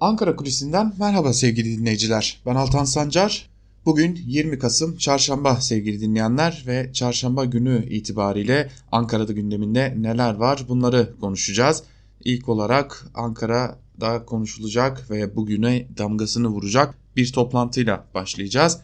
Ankara Kulisi'nden merhaba sevgili dinleyiciler. Ben Altan Sancar. Bugün 20 Kasım Çarşamba sevgili dinleyenler ve Çarşamba günü itibariyle Ankara'da gündeminde neler var bunları konuşacağız. İlk olarak Ankara'da konuşulacak ve bugüne damgasını vuracak bir toplantıyla başlayacağız.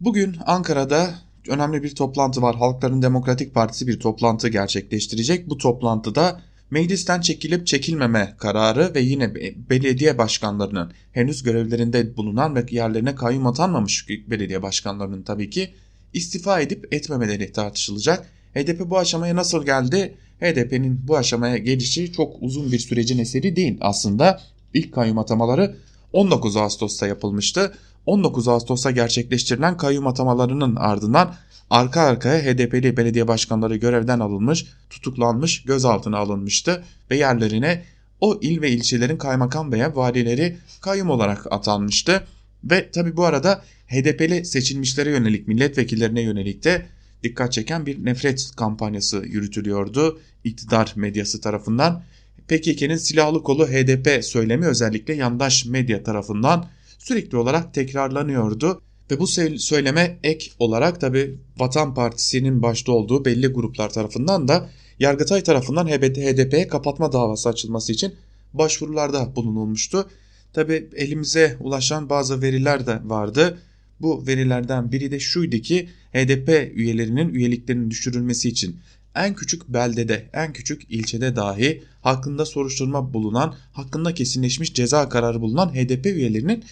Bugün Ankara'da önemli bir toplantı var. Halkların Demokratik Partisi bir toplantı gerçekleştirecek. Bu toplantıda meclisten çekilip çekilmeme kararı ve yine belediye başkanlarının henüz görevlerinde bulunan ve yerlerine kayyum atanmamış belediye başkanlarının tabii ki istifa edip etmemeleri tartışılacak. HDP bu aşamaya nasıl geldi? HDP'nin bu aşamaya gelişi çok uzun bir sürecin eseri değil aslında. İlk kayyum atamaları 19 Ağustos'ta yapılmıştı. 19 Ağustos'ta gerçekleştirilen kayyum atamalarının ardından arka arkaya HDP'li belediye başkanları görevden alınmış, tutuklanmış, gözaltına alınmıştı ve yerlerine o il ve ilçelerin kaymakam veya valileri kayyum olarak atanmıştı. Ve tabi bu arada HDP'li seçilmişlere yönelik milletvekillerine yönelik de dikkat çeken bir nefret kampanyası yürütülüyordu iktidar medyası tarafından. PKK'nın silahlı kolu HDP söylemi özellikle yandaş medya tarafından sürekli olarak tekrarlanıyordu. Ve bu söyleme ek olarak tabi Vatan Partisi'nin başta olduğu belli gruplar tarafından da Yargıtay tarafından HDP'ye kapatma davası açılması için başvurularda bulunulmuştu. Tabi elimize ulaşan bazı veriler de vardı. Bu verilerden biri de şuydu ki HDP üyelerinin üyeliklerinin düşürülmesi için en küçük beldede, en küçük ilçede dahi hakkında soruşturma bulunan, hakkında kesinleşmiş ceza kararı bulunan HDP üyelerinin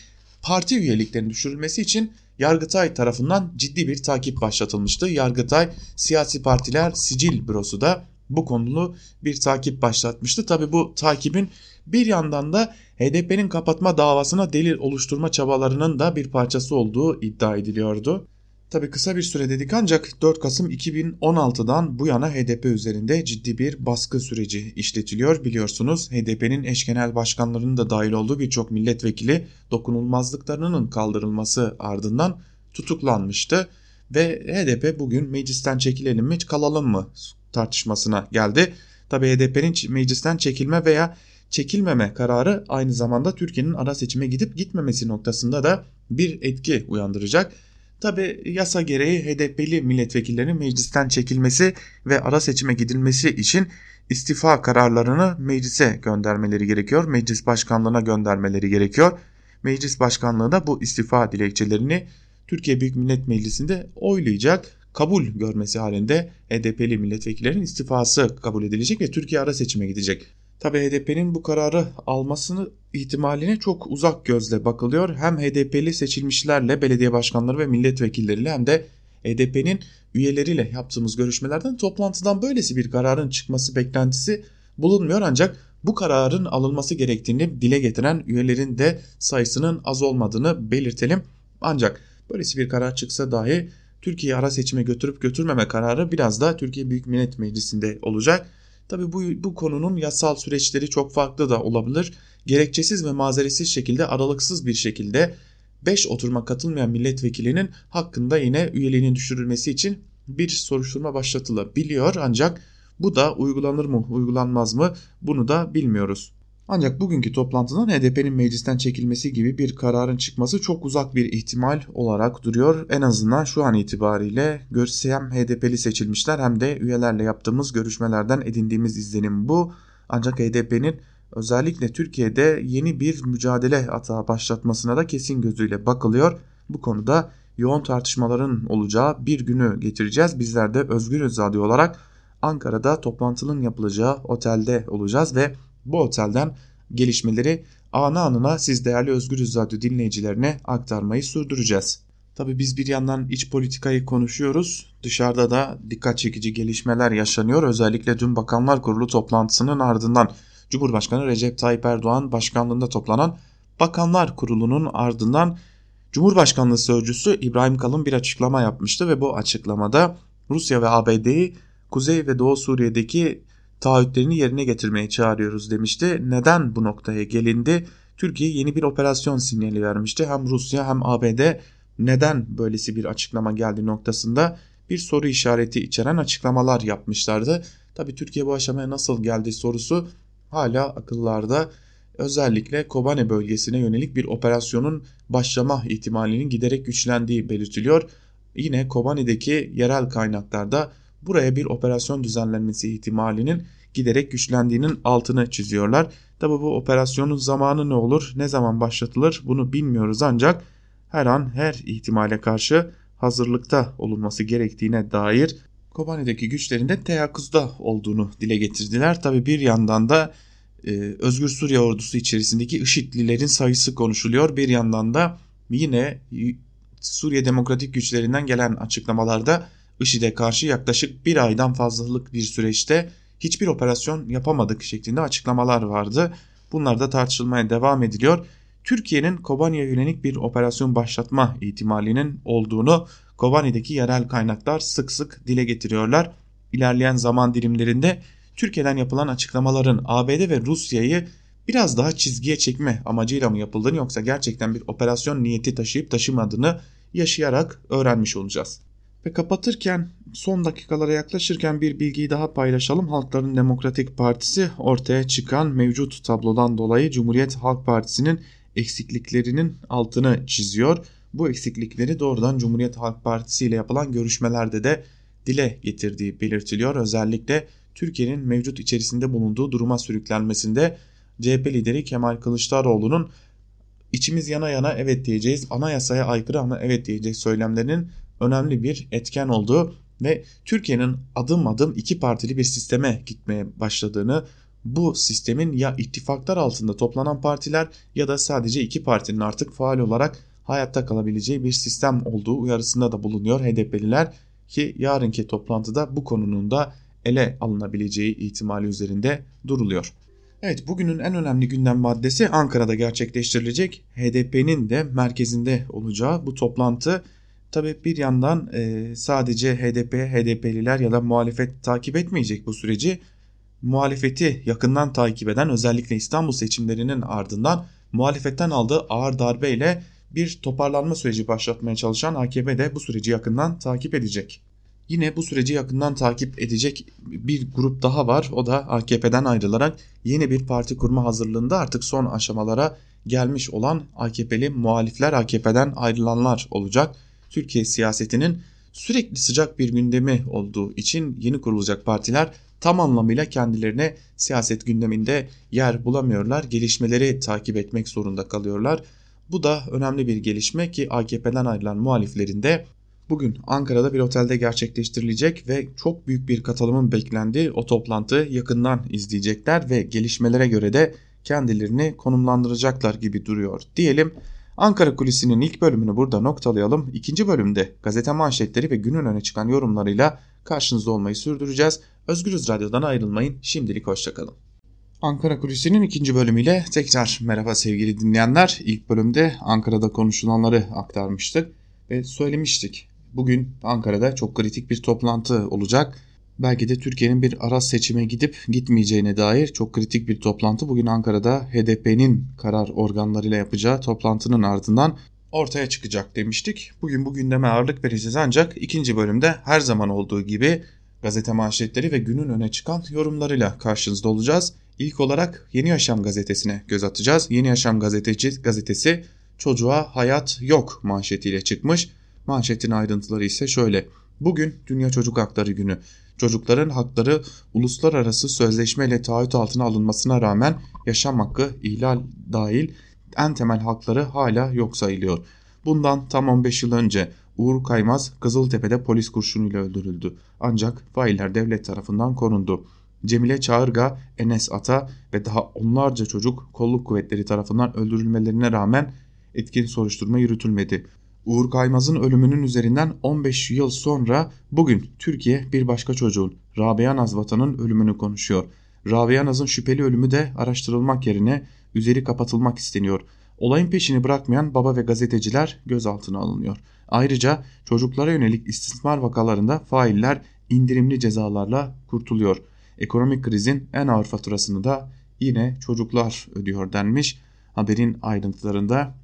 parti üyeliklerinin düşürülmesi için Yargıtay tarafından ciddi bir takip başlatılmıştı. Yargıtay Siyasi Partiler Sicil Bürosu da bu konulu bir takip başlatmıştı. Tabi bu takibin bir yandan da HDP'nin kapatma davasına delil oluşturma çabalarının da bir parçası olduğu iddia ediliyordu. Tabi kısa bir süre dedik ancak 4 Kasım 2016'dan bu yana HDP üzerinde ciddi bir baskı süreci işletiliyor. Biliyorsunuz HDP'nin eş genel başkanlarının da dahil olduğu birçok milletvekili dokunulmazlıklarının kaldırılması ardından tutuklanmıştı. Ve HDP bugün meclisten çekilelim mi kalalım mı tartışmasına geldi. Tabi HDP'nin meclisten çekilme veya çekilmeme kararı aynı zamanda Türkiye'nin ara seçime gidip gitmemesi noktasında da bir etki uyandıracak. Tabi yasa gereği HDP'li milletvekillerinin meclisten çekilmesi ve ara seçime gidilmesi için istifa kararlarını meclise göndermeleri gerekiyor. Meclis başkanlığına göndermeleri gerekiyor. Meclis başkanlığı da bu istifa dilekçelerini Türkiye Büyük Millet Meclisi'nde oylayacak. Kabul görmesi halinde HDP'li milletvekillerinin istifası kabul edilecek ve Türkiye ara seçime gidecek. Tabi HDP'nin bu kararı almasını ihtimaline çok uzak gözle bakılıyor. Hem HDP'li seçilmişlerle belediye başkanları ve milletvekilleriyle hem de HDP'nin üyeleriyle yaptığımız görüşmelerden toplantıdan böylesi bir kararın çıkması beklentisi bulunmuyor ancak bu kararın alınması gerektiğini dile getiren üyelerin de sayısının az olmadığını belirtelim. Ancak böylesi bir karar çıksa dahi Türkiye ara seçime götürüp götürmeme kararı biraz da Türkiye Büyük Millet Meclisi'nde olacak. Tabi bu, bu konunun yasal süreçleri çok farklı da olabilir. Gerekçesiz ve mazeretsiz şekilde aralıksız bir şekilde 5 oturuma katılmayan milletvekilinin hakkında yine üyeliğinin düşürülmesi için bir soruşturma başlatılabiliyor. Ancak bu da uygulanır mı uygulanmaz mı bunu da bilmiyoruz. Ancak bugünkü toplantıdan HDP'nin meclisten çekilmesi gibi bir kararın çıkması çok uzak bir ihtimal olarak duruyor. En azından şu an itibariyle hem HDP'li seçilmişler hem de üyelerle yaptığımız görüşmelerden edindiğimiz izlenim bu. Ancak HDP'nin özellikle Türkiye'de yeni bir mücadele atağı başlatmasına da kesin gözüyle bakılıyor. Bu konuda yoğun tartışmaların olacağı bir günü getireceğiz. Bizler de Özgür Radyo olarak Ankara'da toplantının yapılacağı otelde olacağız ve bu otelden gelişmeleri anı anına siz değerli Özgürüz Radyo dinleyicilerine aktarmayı sürdüreceğiz. Tabi biz bir yandan iç politikayı konuşuyoruz. Dışarıda da dikkat çekici gelişmeler yaşanıyor. Özellikle dün Bakanlar Kurulu toplantısının ardından Cumhurbaşkanı Recep Tayyip Erdoğan başkanlığında toplanan Bakanlar Kurulu'nun ardından Cumhurbaşkanlığı Sözcüsü İbrahim Kalın bir açıklama yapmıştı ve bu açıklamada Rusya ve ABD'yi Kuzey ve Doğu Suriye'deki taahhütlerini yerine getirmeye çağırıyoruz demişti. Neden bu noktaya gelindi? Türkiye yeni bir operasyon sinyali vermişti. Hem Rusya hem ABD neden böylesi bir açıklama geldi noktasında bir soru işareti içeren açıklamalar yapmışlardı. Tabi Türkiye bu aşamaya nasıl geldi sorusu hala akıllarda özellikle Kobane bölgesine yönelik bir operasyonun başlama ihtimalinin giderek güçlendiği belirtiliyor. Yine Kobane'deki yerel kaynaklarda buraya bir operasyon düzenlenmesi ihtimalinin giderek güçlendiğinin altını çiziyorlar. Tabi bu operasyonun zamanı ne olur, ne zaman başlatılır bunu bilmiyoruz ancak her an her ihtimale karşı hazırlıkta olunması gerektiğine dair Kobane'deki güçlerin de teyakkuzda olduğunu dile getirdiler. Tabi bir yandan da e, Özgür Suriye ordusu içerisindeki IŞİD'lilerin sayısı konuşuluyor. Bir yandan da yine Suriye Demokratik Güçlerinden gelen açıklamalarda IŞİD'e karşı yaklaşık bir aydan fazlalık bir süreçte hiçbir operasyon yapamadık şeklinde açıklamalar vardı. Bunlar da tartışılmaya devam ediliyor. Türkiye'nin Kobani'ye yönelik bir operasyon başlatma ihtimalinin olduğunu Kobani'deki yerel kaynaklar sık sık dile getiriyorlar. İlerleyen zaman dilimlerinde Türkiye'den yapılan açıklamaların ABD ve Rusya'yı biraz daha çizgiye çekme amacıyla mı yapıldığını yoksa gerçekten bir operasyon niyeti taşıyıp taşımadığını yaşayarak öğrenmiş olacağız. Ve kapatırken son dakikalara yaklaşırken bir bilgiyi daha paylaşalım. Halkların Demokratik Partisi ortaya çıkan mevcut tablodan dolayı Cumhuriyet Halk Partisi'nin eksikliklerinin altını çiziyor. Bu eksiklikleri doğrudan Cumhuriyet Halk Partisi ile yapılan görüşmelerde de dile getirdiği belirtiliyor. Özellikle Türkiye'nin mevcut içerisinde bulunduğu duruma sürüklenmesinde CHP lideri Kemal Kılıçdaroğlu'nun içimiz yana yana evet diyeceğiz, anayasaya aykırı ama evet diyeceğiz söylemlerinin önemli bir etken olduğu ve Türkiye'nin adım adım iki partili bir sisteme gitmeye başladığını bu sistemin ya ittifaklar altında toplanan partiler ya da sadece iki partinin artık faal olarak hayatta kalabileceği bir sistem olduğu uyarısında da bulunuyor HDP'liler ki yarınki toplantıda bu konunun da ele alınabileceği ihtimali üzerinde duruluyor. Evet bugünün en önemli gündem maddesi Ankara'da gerçekleştirilecek HDP'nin de merkezinde olacağı bu toplantı. Tabi bir yandan e, sadece HDP, HDP'liler ya da muhalefet takip etmeyecek bu süreci. Muhalefeti yakından takip eden özellikle İstanbul seçimlerinin ardından muhalefetten aldığı ağır darbeyle bir toparlanma süreci başlatmaya çalışan AKP de bu süreci yakından takip edecek. Yine bu süreci yakından takip edecek bir grup daha var. O da AKP'den ayrılarak yeni bir parti kurma hazırlığında artık son aşamalara gelmiş olan AKP'li muhalifler, AKP'den ayrılanlar olacak. Türkiye siyasetinin sürekli sıcak bir gündemi olduğu için yeni kurulacak partiler tam anlamıyla kendilerine siyaset gündeminde yer bulamıyorlar. Gelişmeleri takip etmek zorunda kalıyorlar. Bu da önemli bir gelişme ki AKP'den ayrılan muhaliflerin de bugün Ankara'da bir otelde gerçekleştirilecek ve çok büyük bir katılımın beklendiği o toplantı yakından izleyecekler ve gelişmelere göre de kendilerini konumlandıracaklar gibi duruyor diyelim. Ankara Kulisi'nin ilk bölümünü burada noktalayalım. İkinci bölümde gazete manşetleri ve günün öne çıkan yorumlarıyla karşınızda olmayı sürdüreceğiz. Özgürüz Radyo'dan ayrılmayın. Şimdilik hoşçakalın. Ankara Kulisi'nin ikinci bölümüyle tekrar merhaba sevgili dinleyenler. İlk bölümde Ankara'da konuşulanları aktarmıştık ve söylemiştik. Bugün Ankara'da çok kritik bir toplantı olacak. Belki de Türkiye'nin bir ara seçime gidip gitmeyeceğine dair çok kritik bir toplantı bugün Ankara'da HDP'nin karar organlarıyla yapacağı toplantının ardından ortaya çıkacak demiştik. Bugün bu gündeme ağırlık vereceğiz ancak ikinci bölümde her zaman olduğu gibi gazete manşetleri ve günün öne çıkan yorumlarıyla karşınızda olacağız. İlk olarak Yeni Yaşam gazetesine göz atacağız. Yeni Yaşam gazeteci, gazetesi çocuğa hayat yok manşetiyle çıkmış. Manşetin ayrıntıları ise şöyle. Bugün Dünya Çocuk Hakları Günü. Çocukların hakları uluslararası sözleşmeyle taahhüt altına alınmasına rağmen yaşam hakkı ihlal dahil en temel hakları hala yok sayılıyor. Bundan tam 15 yıl önce Uğur Kaymaz Kızıltepe'de polis kurşunuyla öldürüldü. Ancak failler devlet tarafından korundu. Cemile Çağırga, Enes Ata ve daha onlarca çocuk kolluk kuvvetleri tarafından öldürülmelerine rağmen etkin soruşturma yürütülmedi. Uğur Kaymaz'ın ölümünün üzerinden 15 yıl sonra bugün Türkiye bir başka çocuğun Rabia Nazvatan'ın ölümünü konuşuyor. Rabia Naz'ın şüpheli ölümü de araştırılmak yerine üzeri kapatılmak isteniyor. Olayın peşini bırakmayan baba ve gazeteciler gözaltına alınıyor. Ayrıca çocuklara yönelik istismar vakalarında failler indirimli cezalarla kurtuluyor. Ekonomik krizin en ağır faturasını da yine çocuklar ödüyor denmiş. Haberin ayrıntılarında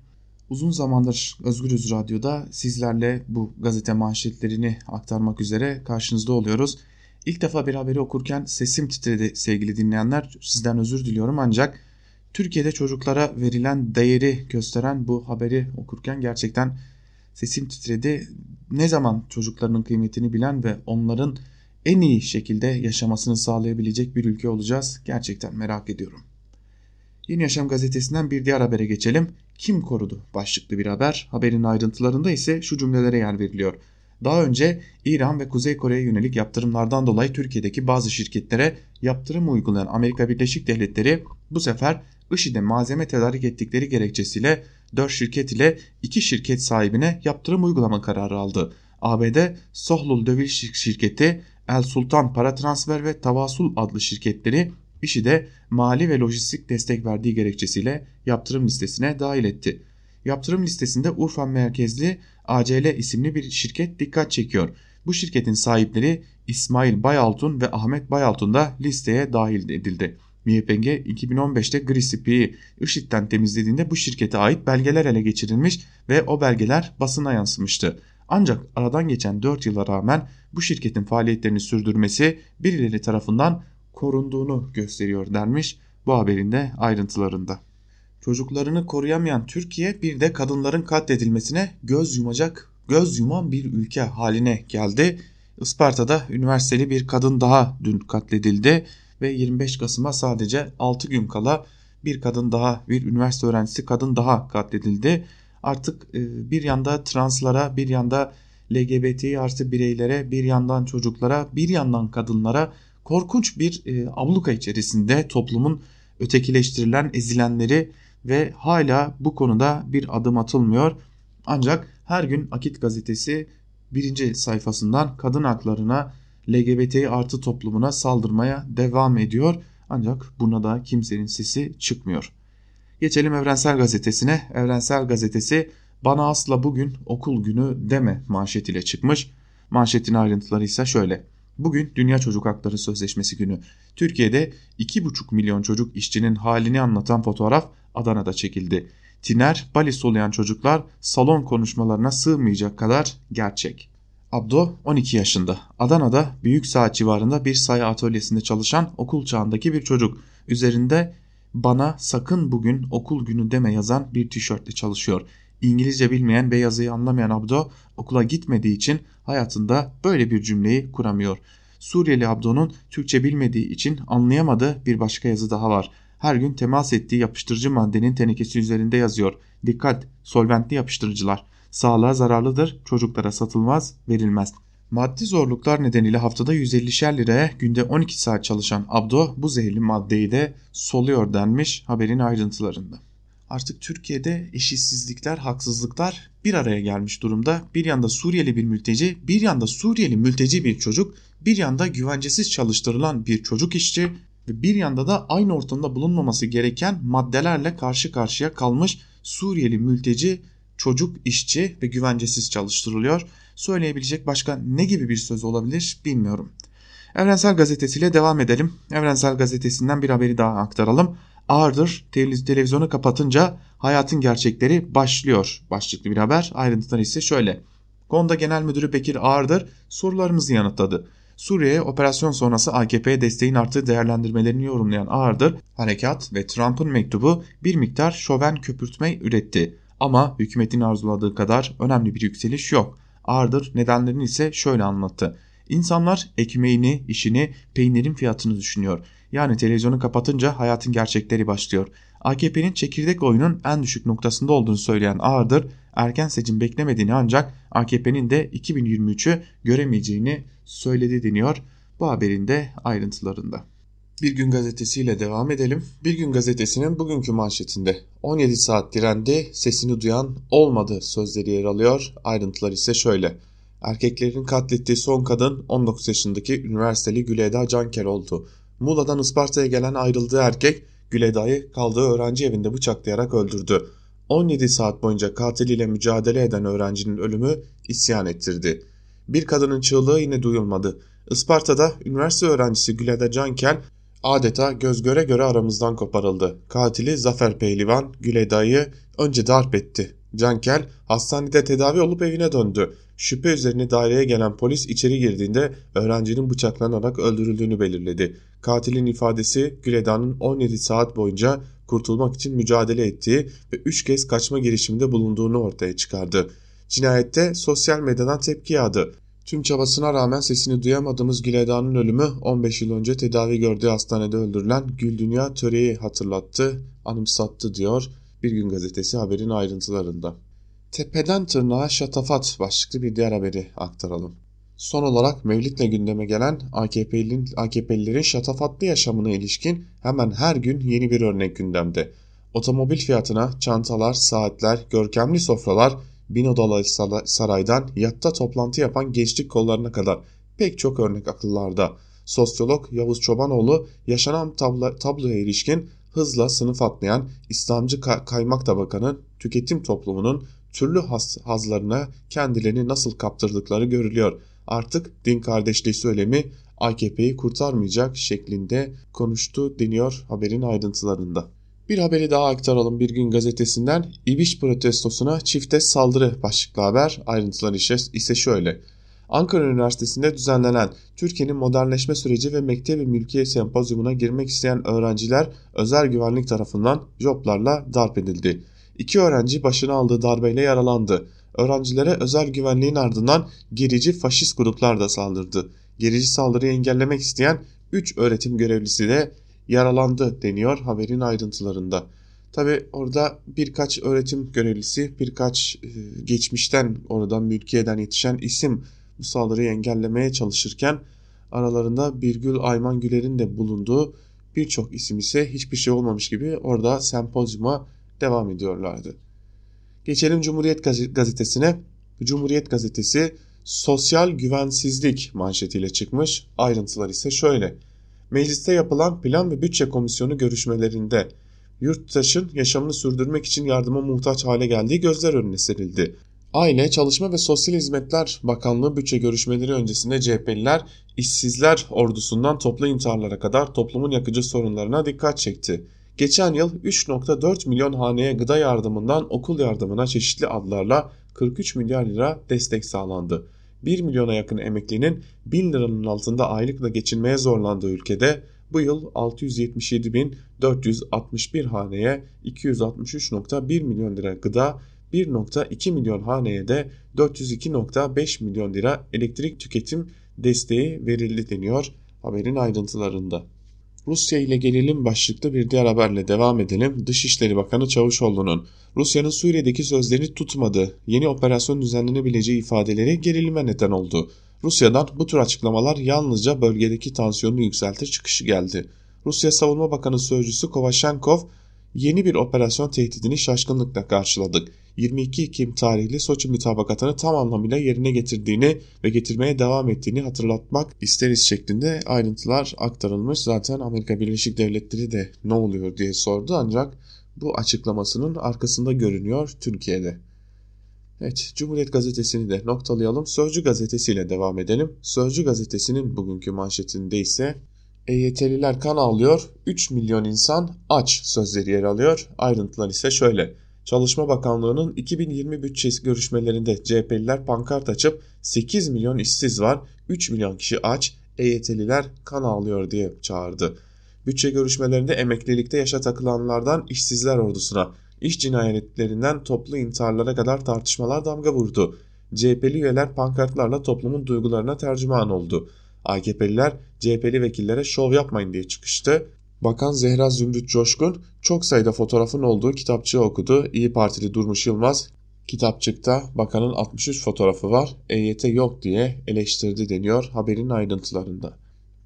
uzun zamandır Özgürüz Radyo'da sizlerle bu gazete manşetlerini aktarmak üzere karşınızda oluyoruz. İlk defa bir haberi okurken sesim titredi sevgili dinleyenler. Sizden özür diliyorum ancak Türkiye'de çocuklara verilen değeri gösteren bu haberi okurken gerçekten sesim titredi. Ne zaman çocuklarının kıymetini bilen ve onların en iyi şekilde yaşamasını sağlayabilecek bir ülke olacağız gerçekten merak ediyorum. Yeni Yaşam gazetesinden bir diğer habere geçelim. Kim korudu başlıklı bir haber. Haberin ayrıntılarında ise şu cümlelere yer veriliyor. Daha önce İran ve Kuzey Kore'ye yönelik yaptırımlardan dolayı Türkiye'deki bazı şirketlere yaptırım uygulayan Amerika Birleşik Devletleri bu sefer IŞİD'e malzeme tedarik ettikleri gerekçesiyle 4 şirket ile 2 şirket sahibine yaptırım uygulama kararı aldı. ABD Sohlul Dövül şirketi, El Sultan Para Transfer ve Tavasul adlı şirketleri IŞİD'e mali ve lojistik destek verdiği gerekçesiyle yaptırım listesine dahil etti. Yaptırım listesinde Urfa merkezli ACL isimli bir şirket dikkat çekiyor. Bu şirketin sahipleri İsmail Bayaltun ve Ahmet Bayaltun da listeye dahil edildi. MİPNG 2015'te Grisipi'yi IŞİD'den temizlediğinde bu şirkete ait belgeler ele geçirilmiş ve o belgeler basına yansımıştı. Ancak aradan geçen 4 yıla rağmen bu şirketin faaliyetlerini sürdürmesi birileri tarafından korunduğunu gösteriyor denmiş bu haberin de ayrıntılarında. Çocuklarını koruyamayan Türkiye bir de kadınların katledilmesine göz yumacak, göz yuman bir ülke haline geldi. Isparta'da üniversiteli bir kadın daha dün katledildi ve 25 Kasım'a sadece 6 gün kala bir kadın daha, bir üniversite öğrencisi kadın daha katledildi. Artık e, bir yanda translara, bir yanda LGBT artı bireylere, bir yandan çocuklara, bir yandan kadınlara korkunç bir e, abluka içerisinde toplumun ötekileştirilen, ezilenleri ve hala bu konuda bir adım atılmıyor. Ancak her gün Akit gazetesi birinci sayfasından kadın haklarına, LGBT artı toplumuna saldırmaya devam ediyor. Ancak buna da kimsenin sesi çıkmıyor. Geçelim Evrensel Gazetesi'ne. Evrensel Gazetesi bana asla bugün okul günü deme manşetiyle çıkmış. Manşetin ayrıntıları ise şöyle. Bugün Dünya Çocuk Hakları Sözleşmesi günü. Türkiye'de 2,5 milyon çocuk işçinin halini anlatan fotoğraf Adana'da çekildi. Tiner, bali soluyan çocuklar salon konuşmalarına sığmayacak kadar gerçek. Abdo 12 yaşında. Adana'da Büyük Saat civarında bir sayı atölyesinde çalışan okul çağındaki bir çocuk. Üzerinde bana sakın bugün okul günü deme yazan bir tişörtle çalışıyor. İngilizce bilmeyen ve yazıyı anlamayan Abdo okula gitmediği için hayatında böyle bir cümleyi kuramıyor. Suriyeli Abdo'nun Türkçe bilmediği için anlayamadığı bir başka yazı daha var. Her gün temas ettiği yapıştırıcı maddenin tenekesi üzerinde yazıyor. Dikkat solventli yapıştırıcılar. Sağlığa zararlıdır, çocuklara satılmaz, verilmez. Maddi zorluklar nedeniyle haftada 150'şer liraya günde 12 saat çalışan Abdo bu zehirli maddeyi de soluyor denmiş haberin ayrıntılarında. Artık Türkiye'de eşitsizlikler, haksızlıklar bir araya gelmiş durumda. Bir yanda Suriyeli bir mülteci, bir yanda Suriyeli mülteci bir çocuk, bir yanda güvencesiz çalıştırılan bir çocuk işçi ve bir yanda da aynı ortamda bulunmaması gereken maddelerle karşı karşıya kalmış Suriyeli mülteci, çocuk, işçi ve güvencesiz çalıştırılıyor. Söyleyebilecek başka ne gibi bir söz olabilir bilmiyorum. Evrensel Gazetesi ile devam edelim. Evrensel Gazetesi'nden bir haberi daha aktaralım. Ağırdır televizyonu kapatınca hayatın gerçekleri başlıyor başlıklı bir haber. Ayrıntıları ise şöyle. Konda Genel Müdürü Bekir Ağırdır sorularımızı yanıtladı. Suriye operasyon sonrası AKP'ye desteğin arttığı değerlendirmelerini yorumlayan Ağırdır, harekat ve Trump'ın mektubu bir miktar şoven köpürtme üretti. Ama hükümetin arzuladığı kadar önemli bir yükseliş yok. Ağırdır nedenlerini ise şöyle anlattı. İnsanlar ekmeğini, işini, peynirin fiyatını düşünüyor. Yani televizyonu kapatınca hayatın gerçekleri başlıyor. AKP'nin çekirdek oyunun en düşük noktasında olduğunu söyleyen Ağırdır, erken seçim beklemediğini ancak AKP'nin de 2023'ü göremeyeceğini söyledi deniyor bu haberin de ayrıntılarında. Bir Gün gazetesiyle devam edelim. Bir Gün gazetesinin bugünkü manşetinde 17 saat direndi, sesini duyan olmadı sözleri yer alıyor. Ayrıntılar ise şöyle. Erkeklerin katlettiği son kadın 19 yaşındaki üniversiteli Güleda Canker oldu. Muğla'dan Isparta'ya gelen ayrıldığı erkek Güleda'yı kaldığı öğrenci evinde bıçaklayarak öldürdü. 17 saat boyunca katiliyle mücadele eden öğrencinin ölümü isyan ettirdi. Bir kadının çığlığı yine duyulmadı. Isparta'da üniversite öğrencisi Güleda Cankel adeta göz göre göre aramızdan koparıldı. Katili Zafer Pehlivan Güleda'yı önce darp etti. Cankel hastanede tedavi olup evine döndü. Şüphe üzerine daireye gelen polis içeri girdiğinde öğrencinin bıçaklanarak öldürüldüğünü belirledi. Katilin ifadesi Güleda'nın 17 saat boyunca kurtulmak için mücadele ettiği ve 3 kez kaçma girişiminde bulunduğunu ortaya çıkardı. Cinayette sosyal medyadan tepki yağdı. Tüm çabasına rağmen sesini duyamadığımız Güleda'nın ölümü 15 yıl önce tedavi gördüğü hastanede öldürülen Gül Dünya Töre'yi hatırlattı, anımsattı diyor Bir Gün Gazetesi haberin ayrıntılarında. Tepeden tırnağa şatafat başlıklı bir diğer haberi aktaralım. Son olarak Mevlid'le gündeme gelen AKP'lilerin AKP'lilerin şatafatlı yaşamına ilişkin hemen her gün yeni bir örnek gündemde. Otomobil fiyatına çantalar, saatler, görkemli sofralar, bin odalı saraydan yatta toplantı yapan gençlik kollarına kadar pek çok örnek akıllarda. Sosyolog Yavuz Çobanoğlu yaşanan tablo, tabloya ilişkin hızla sınıf atlayan İslamcı kaymak tabakanın tüketim toplumunun türlü haz, hazlarına kendilerini nasıl kaptırdıkları görülüyor. Artık din kardeşliği söylemi AKP'yi kurtarmayacak şeklinde konuştu deniyor haberin ayrıntılarında. Bir haberi daha aktaralım bir gün gazetesinden. İbiş protestosuna çifte saldırı başlıklı haber. Ayrıntılar ise şöyle. Ankara Üniversitesi'nde düzenlenen Türkiye'nin modernleşme süreci ve mektebi mülkiye sempozyumuna girmek isteyen öğrenciler özel güvenlik tarafından joplarla darp edildi. İki öğrenci başına aldığı darbeyle yaralandı. Öğrencilere özel güvenliğin ardından gerici faşist gruplar da saldırdı. Gerici saldırıyı engellemek isteyen 3 öğretim görevlisi de yaralandı deniyor haberin ayrıntılarında. Tabi orada birkaç öğretim görevlisi, birkaç e, geçmişten oradan mülkiyeden yetişen isim bu saldırıyı engellemeye çalışırken aralarında Birgül Ayman Güler'in de bulunduğu birçok isim ise hiçbir şey olmamış gibi orada sempozyuma devam ediyorlardı. Geçelim Cumhuriyet Gazetesi'ne. Cumhuriyet Gazetesi sosyal güvensizlik manşetiyle çıkmış. Ayrıntılar ise şöyle. Mecliste yapılan Plan ve Bütçe Komisyonu görüşmelerinde yurttaşın yaşamını sürdürmek için yardıma muhtaç hale geldiği gözler önüne serildi. Aile, Çalışma ve Sosyal Hizmetler Bakanlığı bütçe görüşmeleri öncesinde CHP'liler işsizler ordusundan toplu intiharlara kadar toplumun yakıcı sorunlarına dikkat çekti. Geçen yıl 3.4 milyon haneye gıda yardımından okul yardımına çeşitli adlarla 43 milyar lira destek sağlandı. 1 milyona yakın emeklinin 1000 liranın altında aylıkla geçinmeye zorlandığı ülkede bu yıl 677.461 haneye 263.1 milyon lira gıda, 1.2 milyon haneye de 402.5 milyon lira elektrik tüketim desteği verildi deniyor haberin ayrıntılarında. Rusya ile gerilim başlıklı bir diğer haberle devam edelim. Dışişleri Bakanı Çavuşoğlu'nun Rusya'nın Suriye'deki sözlerini tutmadı, yeni operasyon düzenlenebileceği ifadeleri gerilime neden oldu. Rusya'dan bu tür açıklamalar yalnızca bölgedeki tansiyonu yükseltir çıkışı geldi. Rusya Savunma Bakanı Sözcüsü Kovashenkov yeni bir operasyon tehdidini şaşkınlıkla karşıladık. 22 Ekim tarihli Soçi mütabakatını tam anlamıyla yerine getirdiğini ve getirmeye devam ettiğini hatırlatmak isteriz şeklinde ayrıntılar aktarılmış. Zaten Amerika Birleşik Devletleri de ne oluyor diye sordu ancak bu açıklamasının arkasında görünüyor Türkiye'de. Evet, Cumhuriyet Gazetesi'ni de noktalayalım. Sözcü Gazetesi ile devam edelim. Sözcü Gazetesi'nin bugünkü manşetinde ise EYT'liler kan ağlıyor, 3 milyon insan aç sözleri yer alıyor. Ayrıntılar ise şöyle. Çalışma Bakanlığı'nın 2020 bütçesi görüşmelerinde CHP'liler pankart açıp 8 milyon işsiz var, 3 milyon kişi aç, EYT'liler kan ağlıyor diye çağırdı. Bütçe görüşmelerinde emeklilikte yaşa takılanlardan işsizler ordusuna, iş cinayetlerinden toplu intiharlara kadar tartışmalar damga vurdu. CHP'li üyeler pankartlarla toplumun duygularına tercüman oldu. AKP'liler CHP'li vekillere şov yapmayın diye çıkıştı. Bakan Zehra Zümrüt Coşkun çok sayıda fotoğrafın olduğu kitapçığı okudu. İyi Partili Durmuş Yılmaz kitapçıkta bakanın 63 fotoğrafı var EYT yok diye eleştirdi deniyor haberin ayrıntılarında.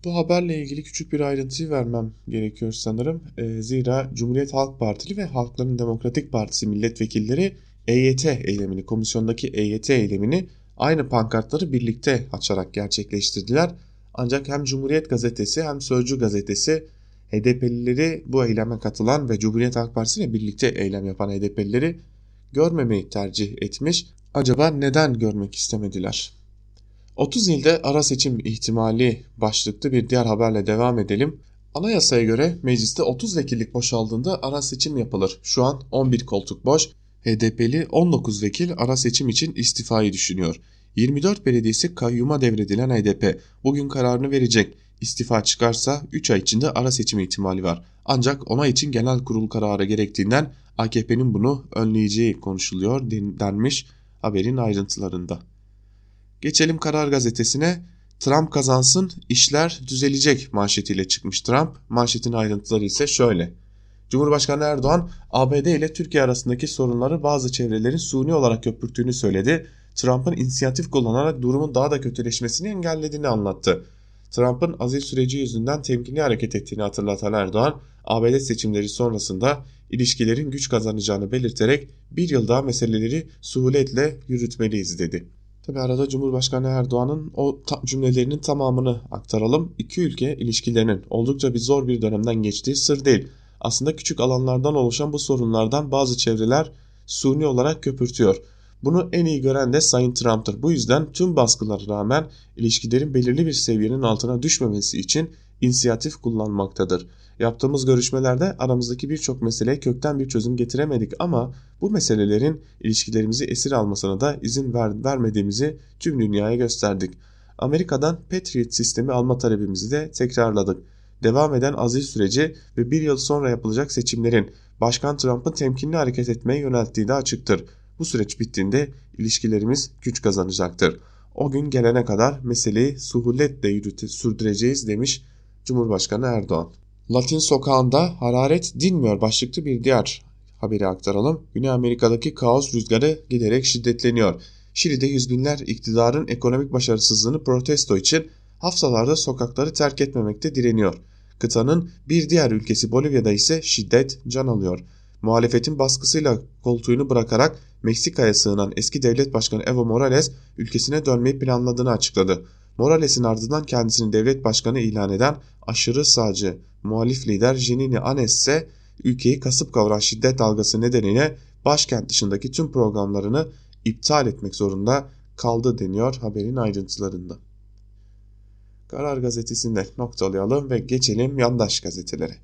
Bu haberle ilgili küçük bir ayrıntıyı vermem gerekiyor sanırım. E, zira Cumhuriyet Halk Partili ve Halkların Demokratik Partisi milletvekilleri EYT eylemini, komisyondaki EYT eylemini aynı pankartları birlikte açarak gerçekleştirdiler. Ancak hem Cumhuriyet Gazetesi hem Sözcü Gazetesi HDP'lileri bu eyleme katılan ve Cumhuriyet Halk Partisi ile birlikte eylem yapan HDP'lileri görmemeyi tercih etmiş. Acaba neden görmek istemediler? 30 ilde ara seçim ihtimali başlıklı bir diğer haberle devam edelim. Anayasaya göre mecliste 30 vekillik boşaldığında ara seçim yapılır. Şu an 11 koltuk boş. HDP'li 19 vekil ara seçim için istifayı düşünüyor. 24 belediyesi kayyuma devredilen HDP bugün kararını verecek. İstifa çıkarsa 3 ay içinde ara seçim ihtimali var. Ancak ona için genel kurul kararı gerektiğinden AKP'nin bunu önleyeceği konuşuluyor denmiş haberin ayrıntılarında. Geçelim Karar Gazetesi'ne. Trump kazansın işler düzelecek manşetiyle çıkmış Trump. Manşetin ayrıntıları ise şöyle. Cumhurbaşkanı Erdoğan ABD ile Türkiye arasındaki sorunları bazı çevrelerin suni olarak köpürttüğünü söyledi. Trump'ın inisiyatif kullanarak durumun daha da kötüleşmesini engellediğini anlattı. Trump'ın azil süreci yüzünden temkinli hareket ettiğini hatırlatan Erdoğan, ABD seçimleri sonrasında ilişkilerin güç kazanacağını belirterek bir yıl daha meseleleri suhuletle yürütmeliyiz dedi. Tabi arada Cumhurbaşkanı Erdoğan'ın o cümlelerinin tamamını aktaralım. İki ülke ilişkilerinin oldukça bir zor bir dönemden geçtiği sır değil. Aslında küçük alanlardan oluşan bu sorunlardan bazı çevreler suni olarak köpürtüyor. Bunu en iyi gören de Sayın Trump'tır. Bu yüzden tüm baskılara rağmen ilişkilerin belirli bir seviyenin altına düşmemesi için inisiyatif kullanmaktadır. Yaptığımız görüşmelerde aramızdaki birçok meseleye kökten bir çözüm getiremedik ama bu meselelerin ilişkilerimizi esir almasına da izin ver, vermediğimizi tüm dünyaya gösterdik. Amerika'dan Patriot sistemi alma talebimizi de tekrarladık. Devam eden azil süreci ve bir yıl sonra yapılacak seçimlerin Başkan Trump'ın temkinli hareket etmeye yönelttiği de açıktır. Bu süreç bittiğinde ilişkilerimiz güç kazanacaktır. O gün gelene kadar meseleyi suhuletle yürüte, sürdüreceğiz demiş Cumhurbaşkanı Erdoğan. Latin sokağında hararet dinmiyor başlıklı bir diğer haberi aktaralım. Güney Amerika'daki kaos rüzgarı giderek şiddetleniyor. Şili'de yüz binler iktidarın ekonomik başarısızlığını protesto için haftalarda sokakları terk etmemekte direniyor. Kıtanın bir diğer ülkesi Bolivya'da ise şiddet can alıyor. Muhalefetin baskısıyla koltuğunu bırakarak Meksika'ya sığınan eski devlet başkanı Evo Morales ülkesine dönmeyi planladığını açıkladı. Morales'in ardından kendisini devlet başkanı ilan eden aşırı sağcı muhalif lider Jeanine Anes ise ülkeyi kasıp kavuran şiddet dalgası nedeniyle başkent dışındaki tüm programlarını iptal etmek zorunda kaldı deniyor haberin ayrıntılarında. Karar gazetesinde noktalayalım ve geçelim yandaş gazetelere.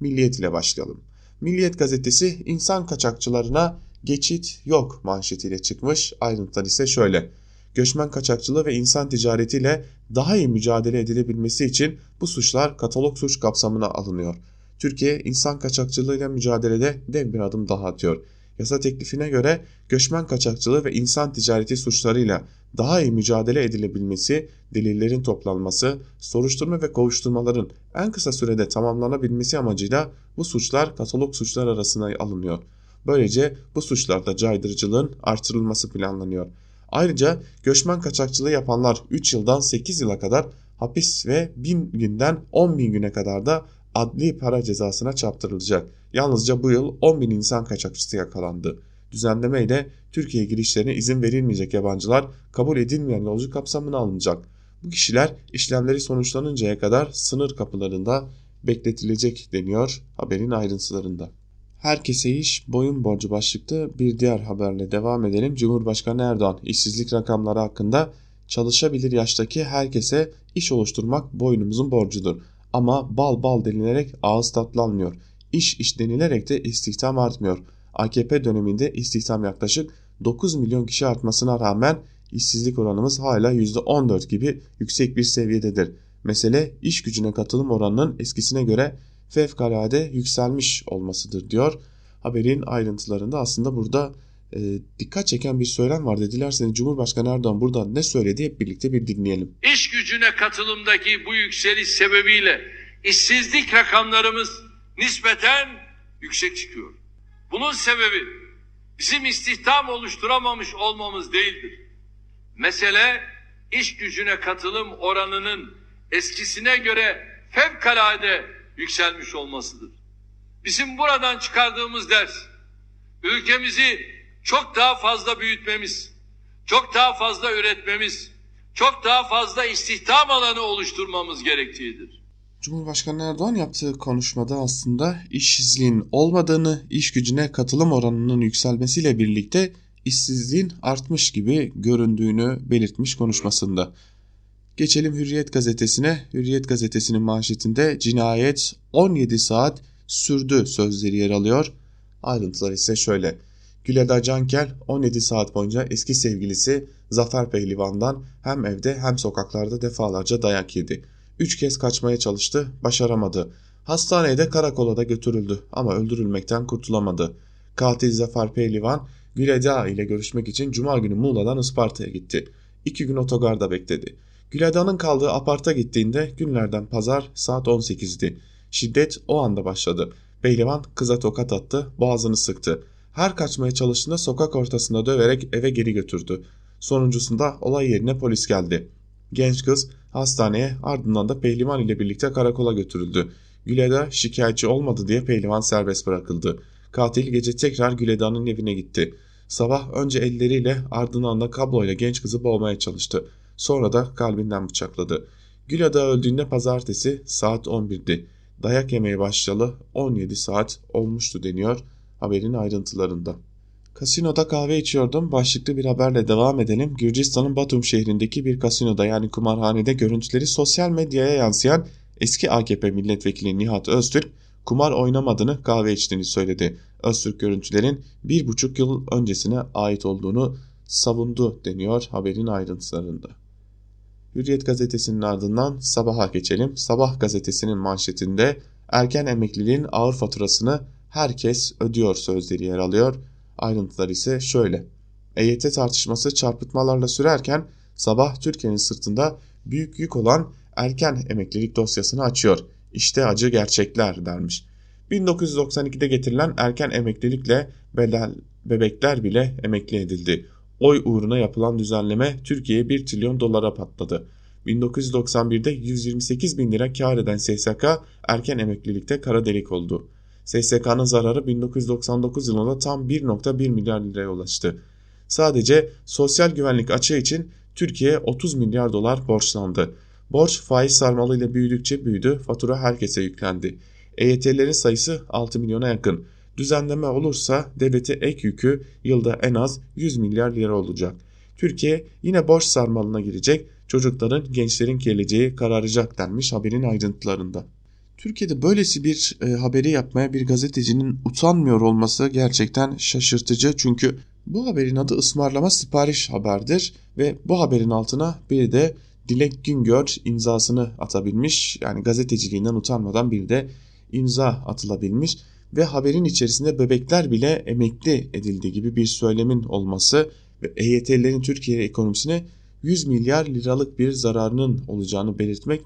Milliyet ile başlayalım. Milliyet gazetesi insan kaçakçılarına geçit yok manşetiyle çıkmış. Ayrıntılar ise şöyle. Göçmen kaçakçılığı ve insan ticaretiyle daha iyi mücadele edilebilmesi için bu suçlar katalog suç kapsamına alınıyor. Türkiye insan kaçakçılığıyla mücadelede dev bir adım daha atıyor. Yasa teklifine göre göçmen kaçakçılığı ve insan ticareti suçlarıyla daha iyi mücadele edilebilmesi, delillerin toplanması, soruşturma ve kovuşturmaların en kısa sürede tamamlanabilmesi amacıyla bu suçlar katalog suçlar arasına alınıyor. Böylece bu suçlarda caydırıcılığın artırılması planlanıyor. Ayrıca göçmen kaçakçılığı yapanlar 3 yıldan 8 yıla kadar hapis ve 1000 günden 10 bin güne kadar da adli para cezasına çarptırılacak. Yalnızca bu yıl 10 bin insan kaçakçısı yakalandı. Düzenleme ile Türkiye girişlerine izin verilmeyecek yabancılar kabul edilmeyen yolcu kapsamına alınacak. Bu kişiler işlemleri sonuçlanıncaya kadar sınır kapılarında bekletilecek deniyor haberin ayrıntılarında. Herkese iş boyun borcu başlıklı bir diğer haberle devam edelim. Cumhurbaşkanı Erdoğan işsizlik rakamları hakkında çalışabilir yaştaki herkese iş oluşturmak boynumuzun borcudur. Ama bal bal denilerek ağız tatlanmıyor. İş iş denilerek de istihdam artmıyor. AKP döneminde istihdam yaklaşık 9 milyon kişi artmasına rağmen işsizlik oranımız hala %14 gibi yüksek bir seviyededir. Mesele iş gücüne katılım oranının eskisine göre fevkalade yükselmiş olmasıdır diyor. Haberin ayrıntılarında aslında burada e, dikkat çeken bir söylem var. Dilerseniz Cumhurbaşkanı Erdoğan burada ne söyledi hep birlikte bir dinleyelim. İş gücüne katılımdaki bu yükseliş sebebiyle işsizlik rakamlarımız nispeten yüksek çıkıyor. Bunun sebebi bizim istihdam oluşturamamış olmamız değildir. Mesele iş gücüne katılım oranının eskisine göre fevkalade yükselmiş olmasıdır. Bizim buradan çıkardığımız ders ülkemizi çok daha fazla büyütmemiz, çok daha fazla üretmemiz, çok daha fazla istihdam alanı oluşturmamız gerektiğidir. Cumhurbaşkanı Erdoğan yaptığı konuşmada aslında işsizliğin olmadığını, iş gücüne katılım oranının yükselmesiyle birlikte işsizliğin artmış gibi göründüğünü belirtmiş konuşmasında. Geçelim Hürriyet gazetesine. Hürriyet gazetesinin manşetinde cinayet 17 saat sürdü sözleri yer alıyor. Ayrıntılar ise şöyle. Güleda Cankel 17 saat boyunca eski sevgilisi Zafer Pehlivan'dan hem evde hem sokaklarda defalarca dayak yedi. Üç kez kaçmaya çalıştı, başaramadı. Hastaneye de karakola da götürüldü ama öldürülmekten kurtulamadı. Katil Zafer Pehlivan Güleda ile görüşmek için Cuma günü Muğla'dan Isparta'ya gitti. İki gün otogarda bekledi. Güleda'nın kaldığı aparta gittiğinde günlerden pazar saat 18'di. Şiddet o anda başladı. Pehlivan kıza tokat attı, boğazını sıktı. Her kaçmaya çalıştığında sokak ortasında döverek eve geri götürdü. Sonuncusunda olay yerine polis geldi. Genç kız hastaneye ardından da pehlivan ile birlikte karakola götürüldü. Güleda şikayetçi olmadı diye pehlivan serbest bırakıldı. Katil gece tekrar Güleda'nın evine gitti. Sabah önce elleriyle ardından da kabloyla genç kızı boğmaya çalıştı. Sonra da kalbinden bıçakladı. Güleda öldüğünde pazartesi saat 11'di. Dayak yemeye başlayalı 17 saat olmuştu deniyor haberin ayrıntılarında. Kasinoda kahve içiyordum. Başlıklı bir haberle devam edelim. Gürcistan'ın Batum şehrindeki bir kasinoda yani kumarhanede görüntüleri sosyal medyaya yansıyan eski AKP milletvekili Nihat Öztürk kumar oynamadığını kahve içtiğini söyledi. Öztürk görüntülerin bir buçuk yıl öncesine ait olduğunu savundu deniyor haberin ayrıntılarında. Hürriyet gazetesinin ardından sabaha geçelim. Sabah gazetesinin manşetinde erken emekliliğin ağır faturasını herkes ödüyor sözleri yer alıyor. Ayrıntılar ise şöyle. EYT tartışması çarpıtmalarla sürerken sabah Türkiye'nin sırtında büyük yük olan erken emeklilik dosyasını açıyor. İşte acı gerçekler dermiş. 1992'de getirilen erken emeklilikle bedel, bebekler bile emekli edildi. Oy uğruna yapılan düzenleme Türkiye'ye 1 trilyon dolara patladı. 1991'de 128 bin lira kar eden SSK erken emeklilikte kara delik oldu. SSK'nın zararı 1999 yılında tam 1.1 milyar liraya ulaştı. Sadece sosyal güvenlik açığı için Türkiye 30 milyar dolar borçlandı. Borç faiz sarmalıyla büyüdükçe büyüdü, fatura herkese yüklendi. EYT'lerin sayısı 6 milyona yakın. Düzenleme olursa devlete ek yükü yılda en az 100 milyar lira olacak. Türkiye yine borç sarmalına girecek, çocukların, gençlerin geleceği kararacak denmiş haberin ayrıntılarında. Türkiye'de böylesi bir e, haberi yapmaya bir gazetecinin utanmıyor olması gerçekten şaşırtıcı. Çünkü bu haberin adı ısmarlama sipariş haberdir ve bu haberin altına bir de Dilek Güngör imzasını atabilmiş. Yani gazeteciliğinden utanmadan bir de imza atılabilmiş ve haberin içerisinde bebekler bile emekli edildiği gibi bir söylemin olması ve EYT'lerin Türkiye ekonomisine 100 milyar liralık bir zararının olacağını belirtmek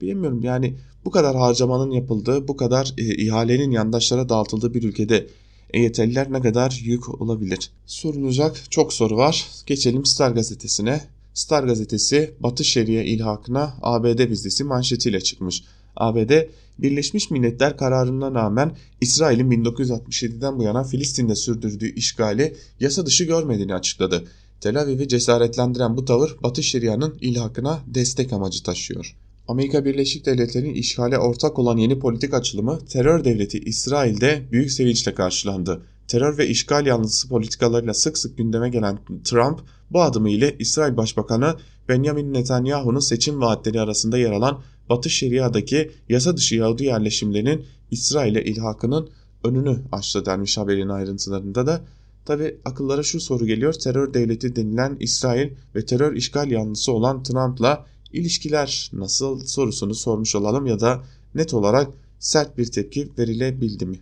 bilemiyorum yani bu kadar harcamanın yapıldığı, bu kadar e, ihalenin yandaşlara dağıtıldığı bir ülkede EYT'liler ne kadar yük olabilir? Sorulacak çok soru var. Geçelim Star gazetesine. Star gazetesi Batı Şeria ilhakına ABD vizesi manşetiyle çıkmış. ABD Birleşmiş Milletler kararına rağmen İsrail'in 1967'den bu yana Filistin'de sürdürdüğü işgali yasa dışı görmediğini açıkladı. Tel Aviv'i cesaretlendiren bu tavır Batı Şeria'nın ilhakına destek amacı taşıyor. Amerika Birleşik Devletleri'nin işgale ortak olan yeni politik açılımı terör devleti İsrail'de büyük sevinçle karşılandı. Terör ve işgal yanlısı politikalarıyla sık sık gündeme gelen Trump bu adımı ile İsrail Başbakanı Benjamin Netanyahu'nun seçim vaatleri arasında yer alan Batı Şeria'daki yasa dışı Yahudi yerleşimlerinin İsrail'e ilhakının önünü açtı denmiş haberin ayrıntılarında da. Tabi akıllara şu soru geliyor terör devleti denilen İsrail ve terör işgal yanlısı olan Trump'la ilişkiler nasıl sorusunu sormuş olalım ya da net olarak sert bir tepki verilebildi mi?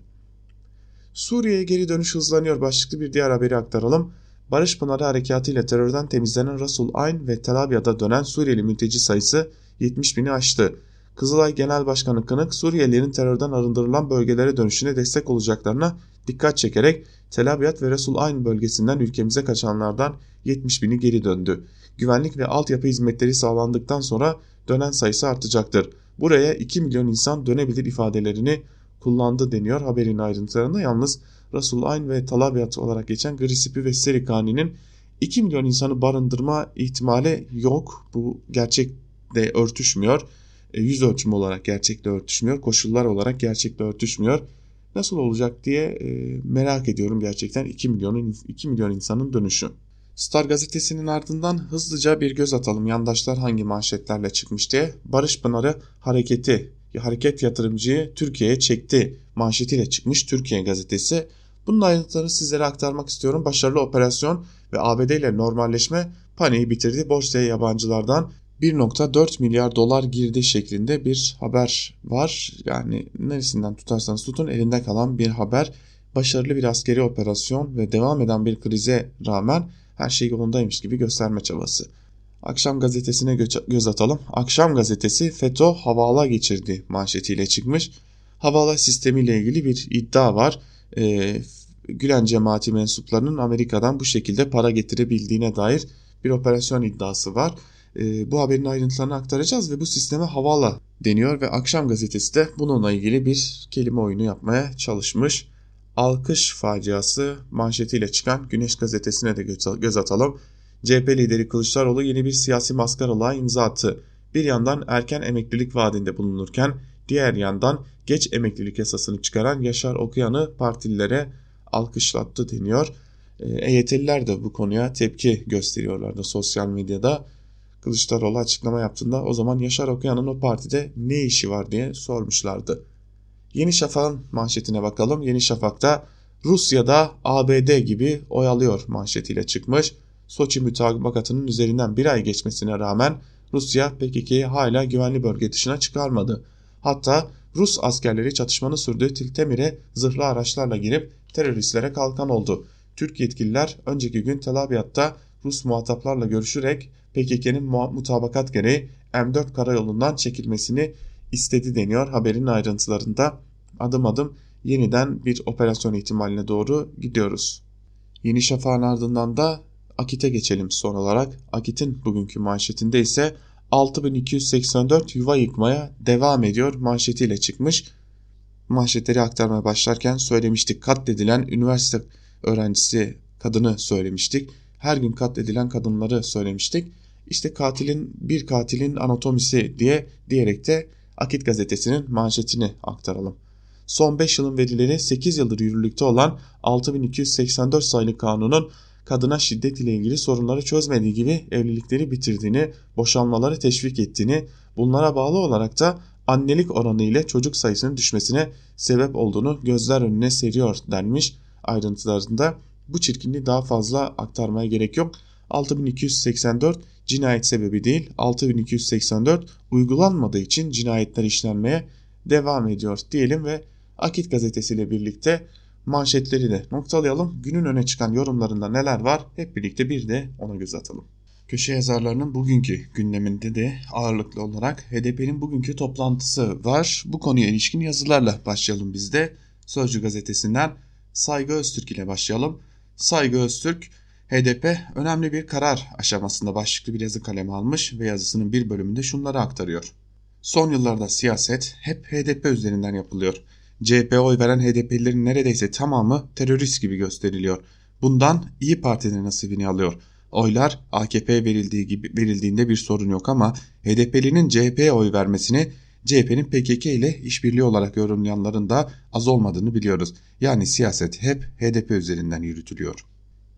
Suriye'ye geri dönüş hızlanıyor başlıklı bir diğer haberi aktaralım. Barış Pınarı Harekatı ile terörden temizlenen Rasul Ayn ve Tel Abyad'a dönen Suriyeli mülteci sayısı 70 bini aştı. Kızılay Genel Başkanı Kınık Suriyelilerin terörden arındırılan bölgelere dönüşüne destek olacaklarına dikkat çekerek Tel Abyad ve Resul Ayn bölgesinden ülkemize kaçanlardan 70 bini geri döndü. Güvenlik ve altyapı hizmetleri sağlandıktan sonra dönen sayısı artacaktır. Buraya 2 milyon insan dönebilir ifadelerini kullandı deniyor haberin ayrıntılarında. Yalnız Resul Ayn ve Talabiyat olarak geçen Grisipi ve Serikani'nin 2 milyon insanı barındırma ihtimali yok. Bu gerçekle örtüşmüyor. E, yüz ölçümü olarak gerçekle örtüşmüyor. Koşullar olarak gerçekle örtüşmüyor. Nasıl olacak diye e, merak ediyorum gerçekten 2 milyonun 2 milyon insanın dönüşü. Star gazetesinin ardından hızlıca bir göz atalım yandaşlar hangi manşetlerle çıkmış diye. Barış Pınarı hareketi, hareket yatırımcıyı Türkiye'ye çekti manşetiyle çıkmış Türkiye gazetesi. Bunun ayrıntılarını sizlere aktarmak istiyorum. Başarılı operasyon ve ABD ile normalleşme paniği bitirdi. Borsaya yabancılardan 1.4 milyar dolar girdi şeklinde bir haber var. Yani neresinden tutarsanız tutun elinde kalan bir haber. Başarılı bir askeri operasyon ve devam eden bir krize rağmen her şey yolundaymış gibi gösterme çabası. Akşam gazetesine gö göz atalım. Akşam gazetesi FETÖ havala geçirdi manşetiyle çıkmış. Havala sistemiyle ilgili bir iddia var. Ee, Gülen cemaati mensuplarının Amerika'dan bu şekilde para getirebildiğine dair bir operasyon iddiası var. Ee, bu haberin ayrıntılarını aktaracağız ve bu sisteme havala deniyor ve Akşam gazetesi de bununla ilgili bir kelime oyunu yapmaya çalışmış. Alkış faciası manşetiyle çıkan Güneş gazetesine de göz atalım. CHP lideri Kılıçdaroğlu yeni bir siyasi maskaralığa imza attı. Bir yandan erken emeklilik vaadinde bulunurken diğer yandan geç emeklilik yasasını çıkaran Yaşar Okuyan'ı partililere alkışlattı deniyor. EYT'liler de bu konuya tepki gösteriyorlardı sosyal medyada. Kılıçdaroğlu açıklama yaptığında o zaman Yaşar Okuyan'ın o partide ne işi var diye sormuşlardı. Yeni Şafak'ın manşetine bakalım. Yeni Şafak'ta Rusya'da ABD gibi oyalıyor manşetiyle çıkmış. Soçi mütabakatının üzerinden bir ay geçmesine rağmen Rusya PKK'yi hala güvenli bölge dışına çıkarmadı. Hatta Rus askerleri çatışmanın sürdüğü Tiltemir'e zırhlı araçlarla girip teröristlere kalkan oldu. Türk yetkililer önceki gün Tel Abyad'da Rus muhataplarla görüşerek PKK'nın mutabakat gereği M4 karayolundan çekilmesini istedi deniyor haberin ayrıntılarında. Adım adım yeniden bir operasyon ihtimaline doğru gidiyoruz. Yeni Şafak'ın ardından da Akit'e geçelim son olarak. Akit'in bugünkü manşetinde ise 6284 yuva yıkmaya devam ediyor manşetiyle çıkmış. Manşetleri aktarmaya başlarken söylemiştik katledilen üniversite öğrencisi kadını söylemiştik. Her gün katledilen kadınları söylemiştik. İşte katilin bir katilin anatomisi diye diyerek de Akit gazetesinin manşetini aktaralım. Son 5 yılın verileri 8 yıldır yürürlükte olan 6284 sayılı kanunun kadına şiddet ile ilgili sorunları çözmediği gibi evlilikleri bitirdiğini, boşanmaları teşvik ettiğini, bunlara bağlı olarak da annelik oranı ile çocuk sayısının düşmesine sebep olduğunu gözler önüne seriyor denmiş ayrıntılarında. Bu çirkinliği daha fazla aktarmaya gerek yok. 6284 cinayet sebebi değil 6284 uygulanmadığı için cinayetler işlenmeye devam ediyor diyelim ve Akit gazetesiyle birlikte manşetleri de noktalayalım. Günün öne çıkan yorumlarında neler var hep birlikte bir de ona göz atalım. Köşe yazarlarının bugünkü gündeminde de ağırlıklı olarak HDP'nin bugünkü toplantısı var. Bu konuya ilişkin yazılarla başlayalım biz de. Sözcü gazetesinden Saygı Öztürk ile başlayalım. Saygı Öztürk HDP önemli bir karar aşamasında başlıklı bir yazı kalemi almış ve yazısının bir bölümünde şunları aktarıyor. Son yıllarda siyaset hep HDP üzerinden yapılıyor. CHP oy veren HDP'lilerin neredeyse tamamı terörist gibi gösteriliyor. Bundan İyi Parti'nin nasibini alıyor. Oylar AKP'ye verildiği gibi verildiğinde bir sorun yok ama HDP'linin CHP'ye oy vermesini CHP'nin PKK ile işbirliği olarak yorumlayanların da az olmadığını biliyoruz. Yani siyaset hep HDP üzerinden yürütülüyor.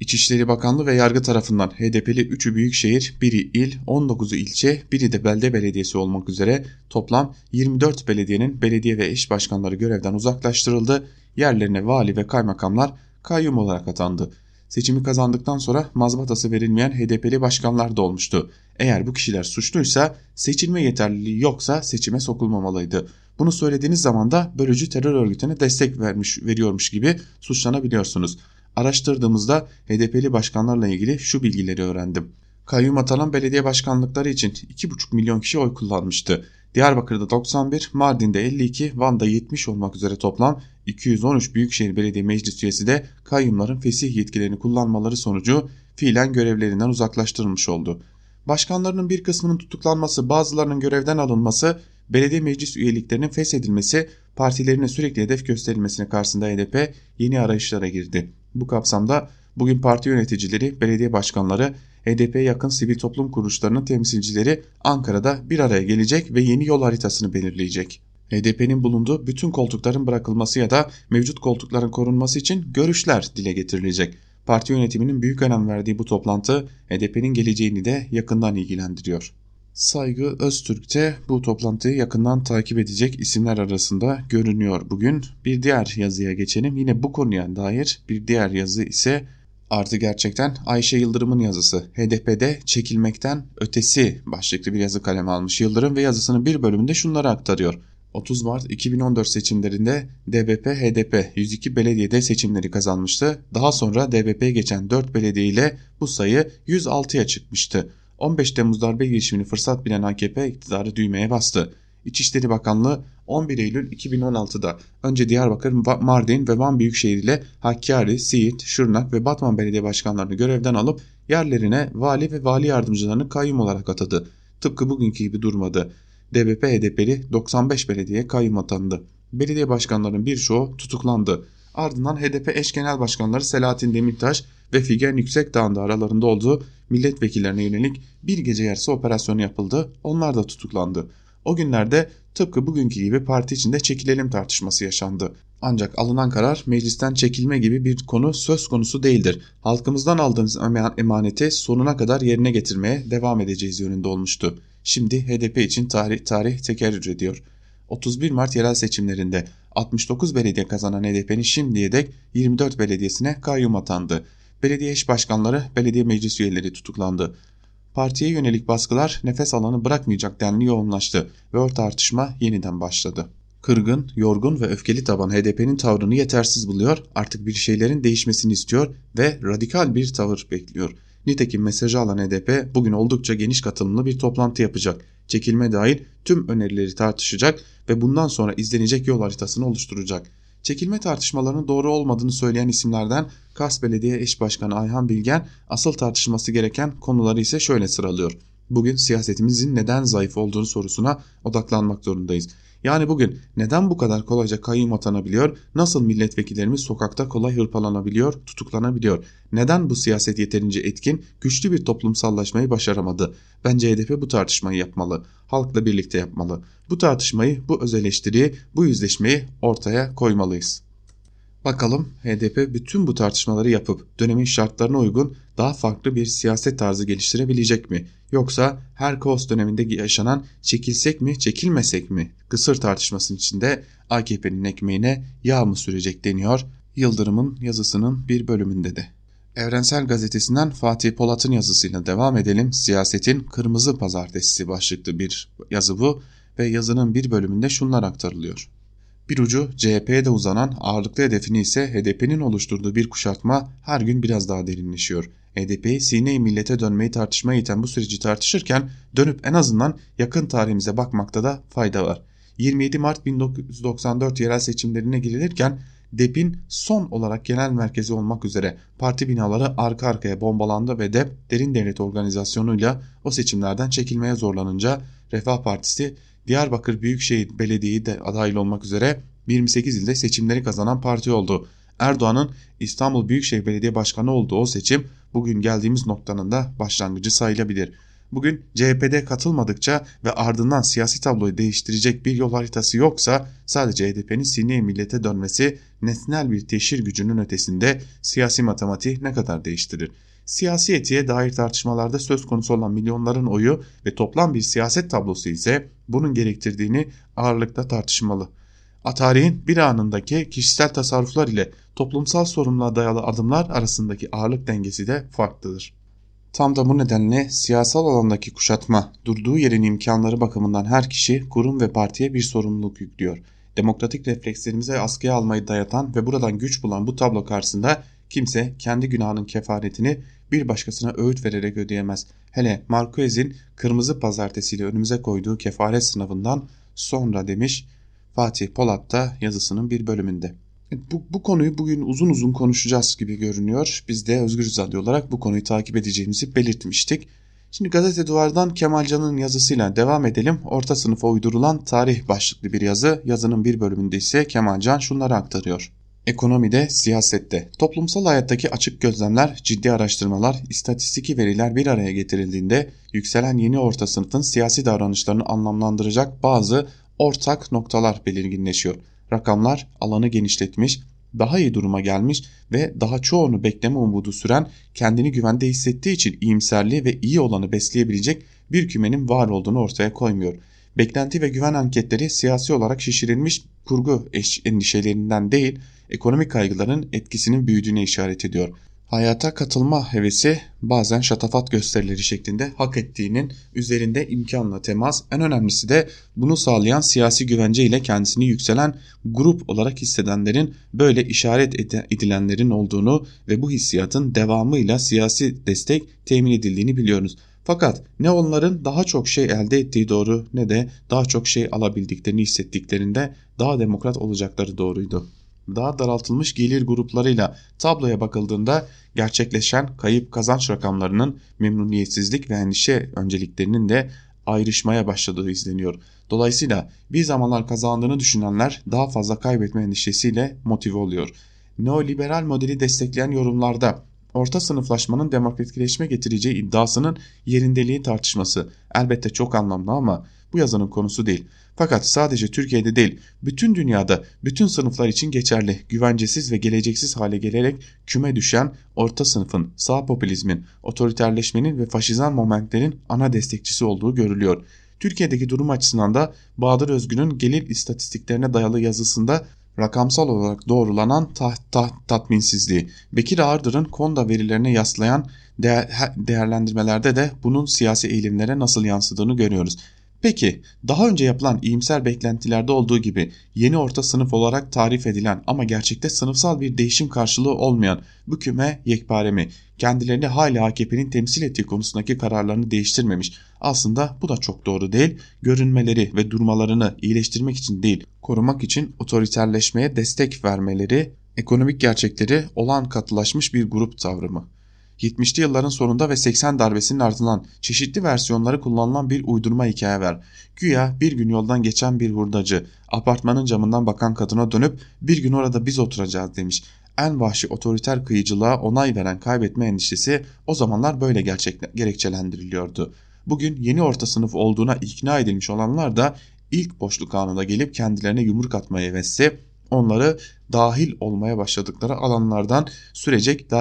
İçişleri Bakanlığı ve yargı tarafından HDP'li 3'ü büyükşehir, biri il, 19'u ilçe, biri de belde belediyesi olmak üzere toplam 24 belediyenin belediye ve eş başkanları görevden uzaklaştırıldı. Yerlerine vali ve kaymakamlar kayyum olarak atandı. Seçimi kazandıktan sonra mazbatası verilmeyen HDP'li başkanlar da olmuştu. Eğer bu kişiler suçluysa seçilme yeterliliği yoksa seçime sokulmamalıydı. Bunu söylediğiniz zaman da bölücü terör örgütüne destek vermiş veriyormuş gibi suçlanabiliyorsunuz. Araştırdığımızda HDP'li başkanlarla ilgili şu bilgileri öğrendim. Kayyum atanan belediye başkanlıkları için 2,5 milyon kişi oy kullanmıştı. Diyarbakır'da 91, Mardin'de 52, Van'da 70 olmak üzere toplam 213 Büyükşehir Belediye Meclis üyesi de kayyumların fesih yetkilerini kullanmaları sonucu fiilen görevlerinden uzaklaştırılmış oldu. Başkanlarının bir kısmının tutuklanması, bazılarının görevden alınması, belediye meclis üyeliklerinin feshedilmesi, partilerine sürekli hedef gösterilmesine karşısında HDP yeni arayışlara girdi. Bu kapsamda bugün parti yöneticileri, belediye başkanları, HDP'ye yakın sivil toplum kuruluşlarının temsilcileri Ankara'da bir araya gelecek ve yeni yol haritasını belirleyecek. HDP'nin bulunduğu bütün koltukların bırakılması ya da mevcut koltukların korunması için görüşler dile getirilecek. Parti yönetiminin büyük önem verdiği bu toplantı HDP'nin geleceğini de yakından ilgilendiriyor. Saygı Öztürk de bu toplantıyı yakından takip edecek isimler arasında görünüyor bugün. Bir diğer yazıya geçelim. Yine bu konuya dair bir diğer yazı ise Artı gerçekten Ayşe Yıldırım'ın yazısı HDP'de çekilmekten ötesi başlıklı bir yazı kaleme almış Yıldırım ve yazısının bir bölümünde şunları aktarıyor. 30 Mart 2014 seçimlerinde DBP-HDP 102 belediyede seçimleri kazanmıştı. Daha sonra DBP'ye geçen 4 belediye ile bu sayı 106'ya çıkmıştı. 15 Temmuz darbe girişimini fırsat bilen AKP iktidarı düğmeye bastı. İçişleri Bakanlığı 11 Eylül 2016'da önce Diyarbakır, Mardin ve Van Büyükşehir ile Hakkari, Siirt, Şırnak ve Batman belediye başkanlarını görevden alıp yerlerine vali ve vali yardımcılarını kayyum olarak atadı. Tıpkı bugünkü gibi durmadı. DBP HDP'li 95 belediye kayyum atandı. Belediye başkanlarının birçoğu tutuklandı. Ardından HDP eş genel başkanları Selahattin Demirtaş ve Figen Yüksekdağ'ın da aralarında olduğu milletvekillerine yönelik bir gece yarısı operasyonu yapıldı. Onlar da tutuklandı. O günlerde tıpkı bugünkü gibi parti içinde çekilelim tartışması yaşandı. Ancak alınan karar meclisten çekilme gibi bir konu söz konusu değildir. Halkımızdan aldığınız emaneti sonuna kadar yerine getirmeye devam edeceğiz yönünde olmuştu. Şimdi HDP için tarih tarih tekerrür ediyor. 31 Mart yerel seçimlerinde 69 belediye kazanan HDP'nin şimdiye dek 24 belediyesine kayyum atandı. Belediye eş başkanları, belediye meclis üyeleri tutuklandı. Partiye yönelik baskılar nefes alanı bırakmayacak denli yoğunlaştı ve o tartışma yeniden başladı. Kırgın, yorgun ve öfkeli taban HDP'nin tavrını yetersiz buluyor, artık bir şeylerin değişmesini istiyor ve radikal bir tavır bekliyor. Nitekim mesajı alan HDP bugün oldukça geniş katılımlı bir toplantı yapacak. Çekilme dahil tüm önerileri tartışacak ve bundan sonra izlenecek yol haritasını oluşturacak. Çekilme tartışmalarının doğru olmadığını söyleyen isimlerden Kars Belediye Eş Başkanı Ayhan Bilgen asıl tartışılması gereken konuları ise şöyle sıralıyor. Bugün siyasetimizin neden zayıf olduğunu sorusuna odaklanmak zorundayız. Yani bugün neden bu kadar kolayca kayyum atanabiliyor, nasıl milletvekillerimiz sokakta kolay hırpalanabiliyor, tutuklanabiliyor? Neden bu siyaset yeterince etkin, güçlü bir toplumsallaşmayı başaramadı? Bence HDP bu tartışmayı yapmalı, halkla birlikte yapmalı. Bu tartışmayı, bu öz eleştiriyi, bu yüzleşmeyi ortaya koymalıyız. Bakalım HDP bütün bu tartışmaları yapıp dönemin şartlarına uygun daha farklı bir siyaset tarzı geliştirebilecek mi? Yoksa her kaos döneminde yaşanan çekilsek mi çekilmesek mi kısır tartışmasının içinde AKP'nin ekmeğine yağ mı sürecek deniyor Yıldırım'ın yazısının bir bölümünde de. Evrensel Gazetesi'nden Fatih Polat'ın yazısıyla devam edelim. Siyasetin Kırmızı Pazartesi başlıklı bir yazı bu ve yazının bir bölümünde şunlar aktarılıyor. Bir ucu CHP'ye de uzanan ağırlıklı hedefini ise HDP'nin oluşturduğu bir kuşatma her gün biraz daha derinleşiyor. HDP'yi sine millete dönmeyi tartışmaya iten bu süreci tartışırken dönüp en azından yakın tarihimize bakmakta da fayda var. 27 Mart 1994 yerel seçimlerine girilirken DEP'in son olarak genel merkezi olmak üzere parti binaları arka arkaya bombalandı ve DEP derin devlet organizasyonuyla o seçimlerden çekilmeye zorlanınca Refah Partisi Diyarbakır Büyükşehir Belediye'yi de adaylı olmak üzere 28 ilde seçimleri kazanan parti oldu. Erdoğan'ın İstanbul Büyükşehir Belediye Başkanı olduğu o seçim bugün geldiğimiz noktanın da başlangıcı sayılabilir. Bugün CHP'de katılmadıkça ve ardından siyasi tabloyu değiştirecek bir yol haritası yoksa sadece HDP'nin sineye millete dönmesi nesnel bir teşhir gücünün ötesinde siyasi matematiği ne kadar değiştirir? Siyasi etiğe dair tartışmalarda söz konusu olan milyonların oyu ve toplam bir siyaset tablosu ise bunun gerektirdiğini ağırlıkta tartışmalı. Tarihin bir anındaki kişisel tasarruflar ile toplumsal sorumluluğa dayalı adımlar arasındaki ağırlık dengesi de farklıdır. Tam da bu nedenle siyasal alandaki kuşatma durduğu yerin imkanları bakımından her kişi, kurum ve partiye bir sorumluluk yüklüyor. Demokratik reflekslerimize askıya almayı dayatan ve buradan güç bulan bu tablo karşısında kimse kendi günahının kefaretini bir başkasına öğüt vererek ödeyemez. Hele Marquez'in kırmızı pazartesiyle önümüze koyduğu kefaret sınavından sonra demiş Fatih Polat da yazısının bir bölümünde. Bu, bu konuyu bugün uzun uzun konuşacağız gibi görünüyor. Biz de Özgür Radyo olarak bu konuyu takip edeceğimizi belirtmiştik. Şimdi gazete duvardan Kemalcan'ın yazısıyla devam edelim. Orta sınıfa uydurulan tarih başlıklı bir yazı. Yazının bir bölümünde ise Kemalcan şunları aktarıyor. Ekonomide, siyasette, toplumsal hayattaki açık gözlemler, ciddi araştırmalar, istatistiki veriler bir araya getirildiğinde yükselen yeni orta sınıfın siyasi davranışlarını anlamlandıracak bazı ortak noktalar belirginleşiyor. Rakamlar alanı genişletmiş, daha iyi duruma gelmiş ve daha çoğunu bekleme umudu süren kendini güvende hissettiği için iyimserliği ve iyi olanı besleyebilecek bir kümenin var olduğunu ortaya koymuyor. Beklenti ve güven anketleri siyasi olarak şişirilmiş kurgu endişelerinden değil, ekonomik kaygıların etkisinin büyüdüğüne işaret ediyor. Hayata katılma hevesi bazen şatafat gösterileri şeklinde hak ettiğinin üzerinde imkanla temas en önemlisi de bunu sağlayan siyasi güvence ile kendisini yükselen grup olarak hissedenlerin böyle işaret edilenlerin olduğunu ve bu hissiyatın devamıyla siyasi destek temin edildiğini biliyoruz. Fakat ne onların daha çok şey elde ettiği doğru ne de daha çok şey alabildiklerini hissettiklerinde daha demokrat olacakları doğruydu daha daraltılmış gelir gruplarıyla tabloya bakıldığında gerçekleşen kayıp kazanç rakamlarının memnuniyetsizlik ve endişe önceliklerinin de ayrışmaya başladığı izleniyor. Dolayısıyla bir zamanlar kazandığını düşünenler daha fazla kaybetme endişesiyle motive oluyor. Neoliberal modeli destekleyen yorumlarda orta sınıflaşmanın demokratikleşme getireceği iddiasının yerindeliği tartışması elbette çok anlamlı ama bu yazının konusu değil. Fakat sadece Türkiye'de değil, bütün dünyada bütün sınıflar için geçerli, güvencesiz ve geleceksiz hale gelerek küme düşen orta sınıfın, sağ popülizmin, otoriterleşmenin ve faşizan momentlerin ana destekçisi olduğu görülüyor. Türkiye'deki durum açısından da Bahadır Özgün'ün gelir istatistiklerine dayalı yazısında rakamsal olarak doğrulanan ta ta tatminsizliği, Bekir Ağırdır'ın konda verilerine yaslayan değer değerlendirmelerde de bunun siyasi eğilimlere nasıl yansıdığını görüyoruz. Peki daha önce yapılan iyimser beklentilerde olduğu gibi yeni orta sınıf olarak tarif edilen ama gerçekte sınıfsal bir değişim karşılığı olmayan bu küme yekpare mi? Kendilerini hala AKP'nin temsil ettiği konusundaki kararlarını değiştirmemiş. Aslında bu da çok doğru değil. Görünmeleri ve durmalarını iyileştirmek için değil, korumak için otoriterleşmeye destek vermeleri ekonomik gerçekleri olan katılaşmış bir grup tavrı mı? 70'li yılların sonunda ve 80 darbesinin ardından çeşitli versiyonları kullanılan bir uydurma hikaye ver. Güya bir gün yoldan geçen bir hurdacı apartmanın camından bakan kadına dönüp bir gün orada biz oturacağız demiş. En vahşi otoriter kıyıcılığa onay veren kaybetme endişesi o zamanlar böyle gerçek, gerekçelendiriliyordu. Bugün yeni orta sınıf olduğuna ikna edilmiş olanlar da ilk boşluk anında gelip kendilerine yumruk atmaya hevesli onları dahil olmaya başladıkları alanlardan sürecek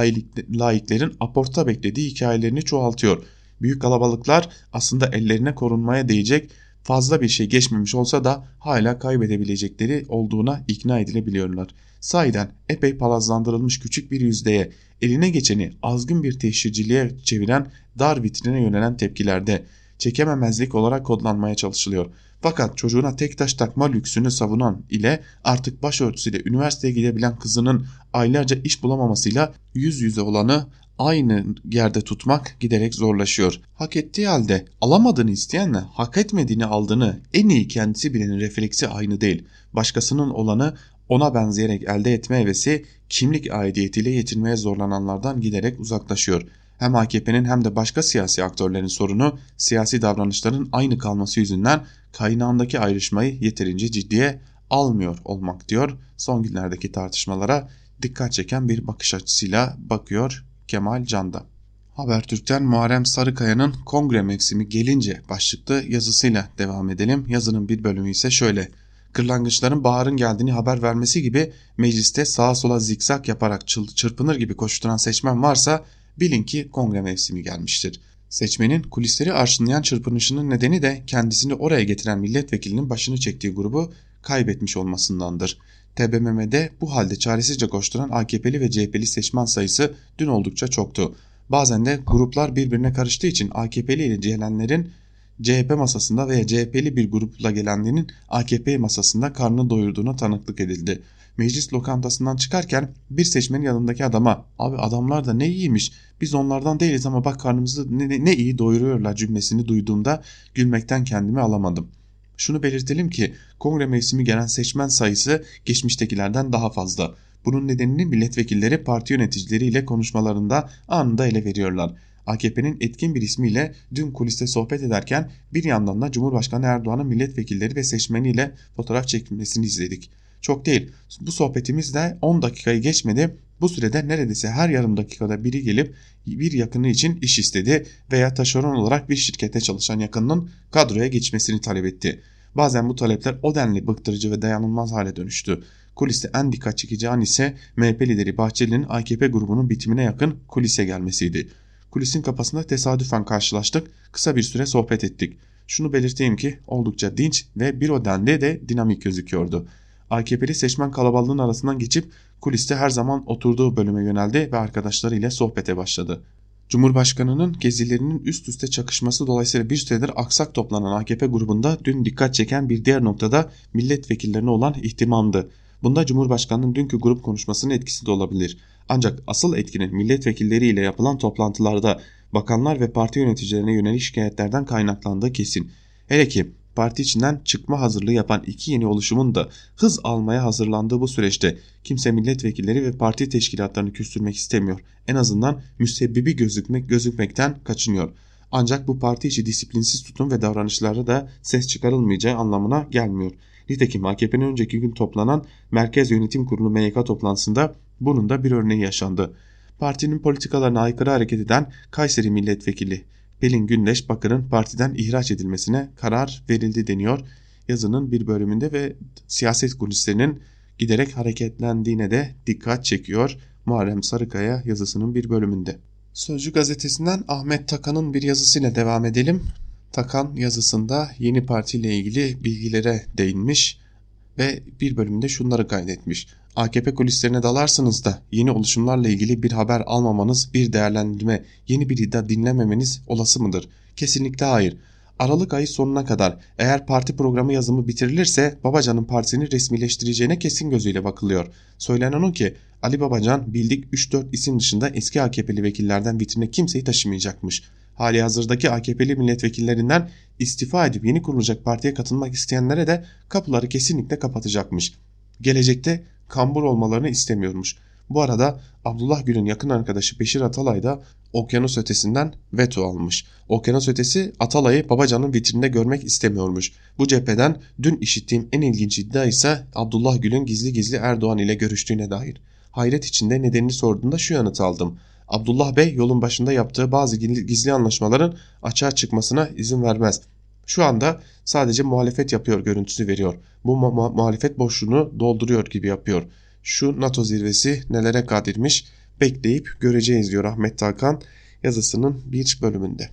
laiklerin aporta beklediği hikayelerini çoğaltıyor. Büyük kalabalıklar aslında ellerine korunmaya değecek fazla bir şey geçmemiş olsa da hala kaybedebilecekleri olduğuna ikna edilebiliyorlar. Sahiden epey palazlandırılmış küçük bir yüzdeye eline geçeni azgın bir teşhirciliğe çeviren dar vitrine yönelen tepkilerde çekememezlik olarak kodlanmaya çalışılıyor. Fakat çocuğuna tek taş takma lüksünü savunan ile artık başörtüsüyle üniversiteye gidebilen kızının aylarca iş bulamamasıyla yüz yüze olanı aynı yerde tutmak giderek zorlaşıyor. Hak ettiği halde alamadığını isteyenle hak etmediğini aldığını en iyi kendisi bilenin refleksi aynı değil. Başkasının olanı ona benzeyerek elde etme hevesi kimlik aidiyetiyle yetinmeye zorlananlardan giderek uzaklaşıyor. Hem AKP'nin hem de başka siyasi aktörlerin sorunu siyasi davranışların aynı kalması yüzünden kaynağındaki ayrışmayı yeterince ciddiye almıyor olmak diyor. Son günlerdeki tartışmalara dikkat çeken bir bakış açısıyla bakıyor Kemal Canda. Habertürk'ten Muharrem Sarıkaya'nın kongre mevsimi gelince başlıklı yazısıyla devam edelim. Yazının bir bölümü ise şöyle. Kırlangıçların baharın geldiğini haber vermesi gibi mecliste sağa sola zikzak yaparak çırpınır gibi koşturan seçmen varsa bilin ki kongre mevsimi gelmiştir. Seçmenin kulisleri arşınlayan çırpınışının nedeni de kendisini oraya getiren milletvekilinin başını çektiği grubu kaybetmiş olmasındandır. TBMM'de bu halde çaresizce koşturan AKP'li ve CHP'li seçmen sayısı dün oldukça çoktu. Bazen de gruplar birbirine karıştığı için AKP'li ile gelenlerin CHP masasında veya CHP'li bir grupla gelenlerin AKP masasında karnını doyurduğuna tanıklık edildi meclis lokantasından çıkarken bir seçmenin yanındaki adama abi adamlar da ne iyiymiş biz onlardan değiliz ama bak karnımızı ne, ne iyi doyuruyorlar cümlesini duyduğumda gülmekten kendimi alamadım. Şunu belirtelim ki kongre mevsimi gelen seçmen sayısı geçmiştekilerden daha fazla. Bunun nedenini milletvekilleri parti yöneticileriyle konuşmalarında anında ele veriyorlar. AKP'nin etkin bir ismiyle dün kuliste sohbet ederken bir yandan da Cumhurbaşkanı Erdoğan'ın milletvekilleri ve seçmeniyle fotoğraf çekilmesini izledik. Çok değil. Bu sohbetimiz de 10 dakikayı geçmedi. Bu sürede neredeyse her yarım dakikada biri gelip bir yakını için iş istedi veya taşeron olarak bir şirkette çalışan yakınının kadroya geçmesini talep etti. Bazen bu talepler o denli bıktırıcı ve dayanılmaz hale dönüştü. Kuliste en dikkat çekici an ise MHP lideri Bahçeli'nin AKP grubunun bitimine yakın kulise gelmesiydi. Kulisin kapısında tesadüfen karşılaştık, kısa bir süre sohbet ettik. Şunu belirteyim ki oldukça dinç ve bir o denli de dinamik gözüküyordu. AKP'li seçmen kalabalığının arasından geçip kuliste her zaman oturduğu bölüme yöneldi ve arkadaşlarıyla sohbete başladı. Cumhurbaşkanının gezilerinin üst üste çakışması dolayısıyla bir süredir aksak toplanan AKP grubunda dün dikkat çeken bir diğer noktada milletvekillerine olan ihtimamdı. Bunda Cumhurbaşkanının dünkü grup konuşmasının etkisi de olabilir. Ancak asıl etkinin milletvekilleriyle yapılan toplantılarda bakanlar ve parti yöneticilerine yönelik şikayetlerden kaynaklandığı kesin. Hele ki parti içinden çıkma hazırlığı yapan iki yeni oluşumun da hız almaya hazırlandığı bu süreçte kimse milletvekilleri ve parti teşkilatlarını küstürmek istemiyor. En azından müsebbibi gözükmek gözükmekten kaçınıyor. Ancak bu parti içi disiplinsiz tutum ve davranışlarda da ses çıkarılmayacağı anlamına gelmiyor. Nitekim AKP'nin önceki gün toplanan Merkez Yönetim Kurulu MYK toplantısında bunun da bir örneği yaşandı. Partinin politikalarına aykırı hareket eden Kayseri Milletvekili Pelin Gündeş Bakır'ın partiden ihraç edilmesine karar verildi deniyor yazının bir bölümünde ve siyaset kulislerinin giderek hareketlendiğine de dikkat çekiyor Muharrem Sarıkaya yazısının bir bölümünde. Sözcü gazetesinden Ahmet Takan'ın bir yazısıyla devam edelim. Takan yazısında yeni partiyle ilgili bilgilere değinmiş ve bir bölümünde şunları kaydetmiş. AKP kulislerine dalarsınız da yeni oluşumlarla ilgili bir haber almamanız, bir değerlendirme, yeni bir iddia dinlememeniz olası mıdır? Kesinlikle hayır. Aralık ayı sonuna kadar eğer parti programı yazımı bitirilirse Babacan'ın partisini resmileştireceğine kesin gözüyle bakılıyor. Söylenen o ki Ali Babacan bildik 3-4 isim dışında eski AKP'li vekillerden vitrine kimseyi taşımayacakmış. Hali hazırdaki AKP'li milletvekillerinden istifa edip yeni kurulacak partiye katılmak isteyenlere de kapıları kesinlikle kapatacakmış. Gelecekte kambur olmalarını istemiyormuş. Bu arada Abdullah Gül'ün yakın arkadaşı Beşir Atalay da okyanus ötesinden veto almış. Okyanus ötesi Atalay'ı Babacan'ın vitrinde görmek istemiyormuş. Bu cepheden dün işittiğim en ilginç iddia ise Abdullah Gül'ün gizli gizli Erdoğan ile görüştüğüne dair. Hayret içinde nedenini sorduğunda şu yanıt aldım. Abdullah Bey yolun başında yaptığı bazı gizli anlaşmaların açığa çıkmasına izin vermez. Şu anda sadece muhalefet yapıyor görüntüsü veriyor. Bu mu muhalefet boşluğunu dolduruyor gibi yapıyor. Şu NATO zirvesi nelere kadirmiş bekleyip göreceğiz diyor Ahmet Takan yazısının bir bölümünde.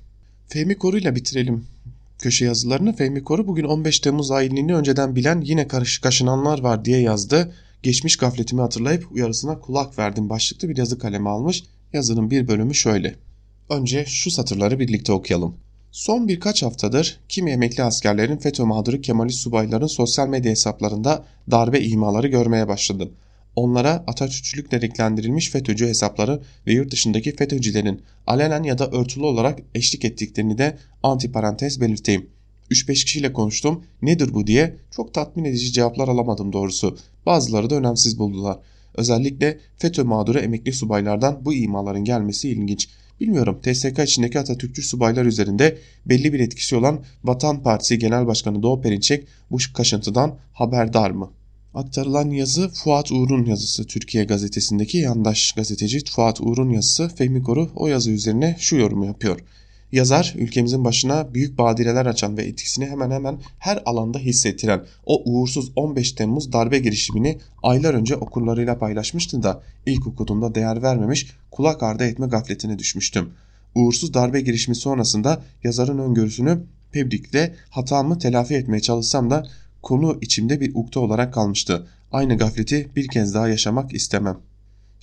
Fehmi Koru ile bitirelim köşe yazılarını. Fehmi Koru bugün 15 Temmuz ayinliğini önceden bilen yine karışık kaşınanlar var diye yazdı. Geçmiş gafletimi hatırlayıp uyarısına kulak verdim başlıklı bir yazı kalemi almış. Yazının bir bölümü şöyle. Önce şu satırları birlikte okuyalım. Son birkaç haftadır kimi emekli askerlerin FETÖ mağduru Kemalist subayların sosyal medya hesaplarında darbe imaları görmeye başladım. Onlara Atatürkçülükle renklendirilmiş FETÖ'cü hesapları ve yurt dışındaki FETÖ'cülerin alenen ya da örtülü olarak eşlik ettiklerini de antiparantez belirteyim. 3-5 kişiyle konuştum nedir bu diye çok tatmin edici cevaplar alamadım doğrusu. Bazıları da önemsiz buldular. Özellikle FETÖ mağduru emekli subaylardan bu imaların gelmesi ilginç. Bilmiyorum TSK içindeki Atatürkçü subaylar üzerinde belli bir etkisi olan Vatan Partisi Genel Başkanı Doğu Perinçek bu kaşıntıdan haberdar mı? Aktarılan yazı Fuat Uğur'un yazısı Türkiye gazetesindeki yandaş gazeteci Fuat Uğur'un yazısı Fehmi Koru o yazı üzerine şu yorumu yapıyor. Yazar ülkemizin başına büyük badireler açan ve etkisini hemen hemen her alanda hissettiren o uğursuz 15 Temmuz darbe girişimini aylar önce okurlarıyla paylaşmıştı da ilk okuduğumda değer vermemiş kulak ardı etme gafletine düşmüştüm. Uğursuz darbe girişimi sonrasında yazarın öngörüsünü tebrikle hatamı telafi etmeye çalışsam da konu içimde bir ukde olarak kalmıştı. Aynı gafleti bir kez daha yaşamak istemem.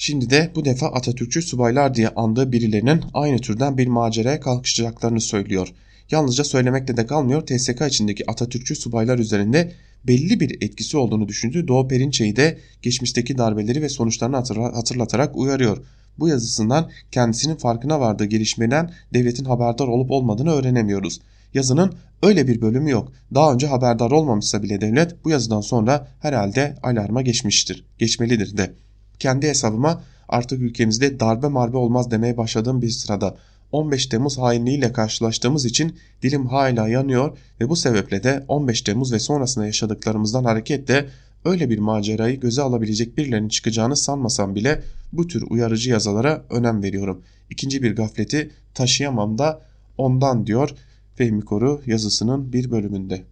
Şimdi de bu defa Atatürkçü subaylar diye andığı birilerinin aynı türden bir maceraya kalkışacaklarını söylüyor. Yalnızca söylemekle de kalmıyor TSK içindeki Atatürkçü subaylar üzerinde belli bir etkisi olduğunu düşündüğü Doğu Perinçe'yi de geçmişteki darbeleri ve sonuçlarını hatırlatarak uyarıyor. Bu yazısından kendisinin farkına vardığı gelişmeden devletin haberdar olup olmadığını öğrenemiyoruz. Yazının öyle bir bölümü yok. Daha önce haberdar olmamışsa bile devlet bu yazıdan sonra herhalde alarma geçmiştir, geçmelidir de. Kendi hesabıma artık ülkemizde darbe marbe olmaz demeye başladığım bir sırada 15 Temmuz hainliğiyle karşılaştığımız için dilim hala yanıyor ve bu sebeple de 15 Temmuz ve sonrasında yaşadıklarımızdan hareketle öyle bir macerayı göze alabilecek birilerinin çıkacağını sanmasam bile bu tür uyarıcı yazılara önem veriyorum. İkinci bir gafleti taşıyamam da ondan diyor Fehmi Koru yazısının bir bölümünde.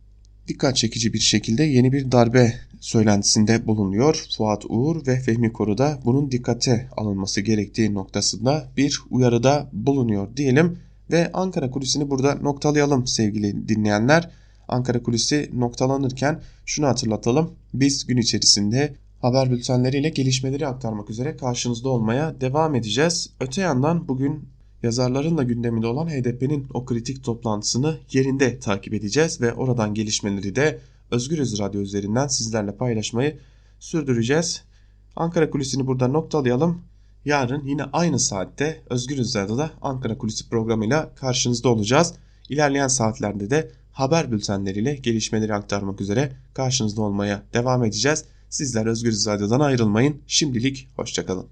Dikkat çekici bir şekilde yeni bir darbe söylentisinde bulunuyor. Fuat Uğur ve Fehmi Koru da bunun dikkate alınması gerektiği noktasında bir uyarıda bulunuyor diyelim ve Ankara kulisini burada noktalayalım sevgili dinleyenler. Ankara Kulisi noktalanırken şunu hatırlatalım. Biz gün içerisinde haber bültenleriyle gelişmeleri aktarmak üzere karşınızda olmaya devam edeceğiz. Öte yandan bugün yazarların da gündeminde olan HDP'nin o kritik toplantısını yerinde takip edeceğiz ve oradan gelişmeleri de Özgürüz Radyo üzerinden sizlerle paylaşmayı sürdüreceğiz. Ankara Kulisi'ni burada noktalayalım. Yarın yine aynı saatte Özgürüz Radyo'da Ankara Kulisi programıyla karşınızda olacağız. İlerleyen saatlerde de haber bültenleriyle gelişmeleri aktarmak üzere karşınızda olmaya devam edeceğiz. Sizler Özgürüz Radyo'dan ayrılmayın. Şimdilik hoşçakalın.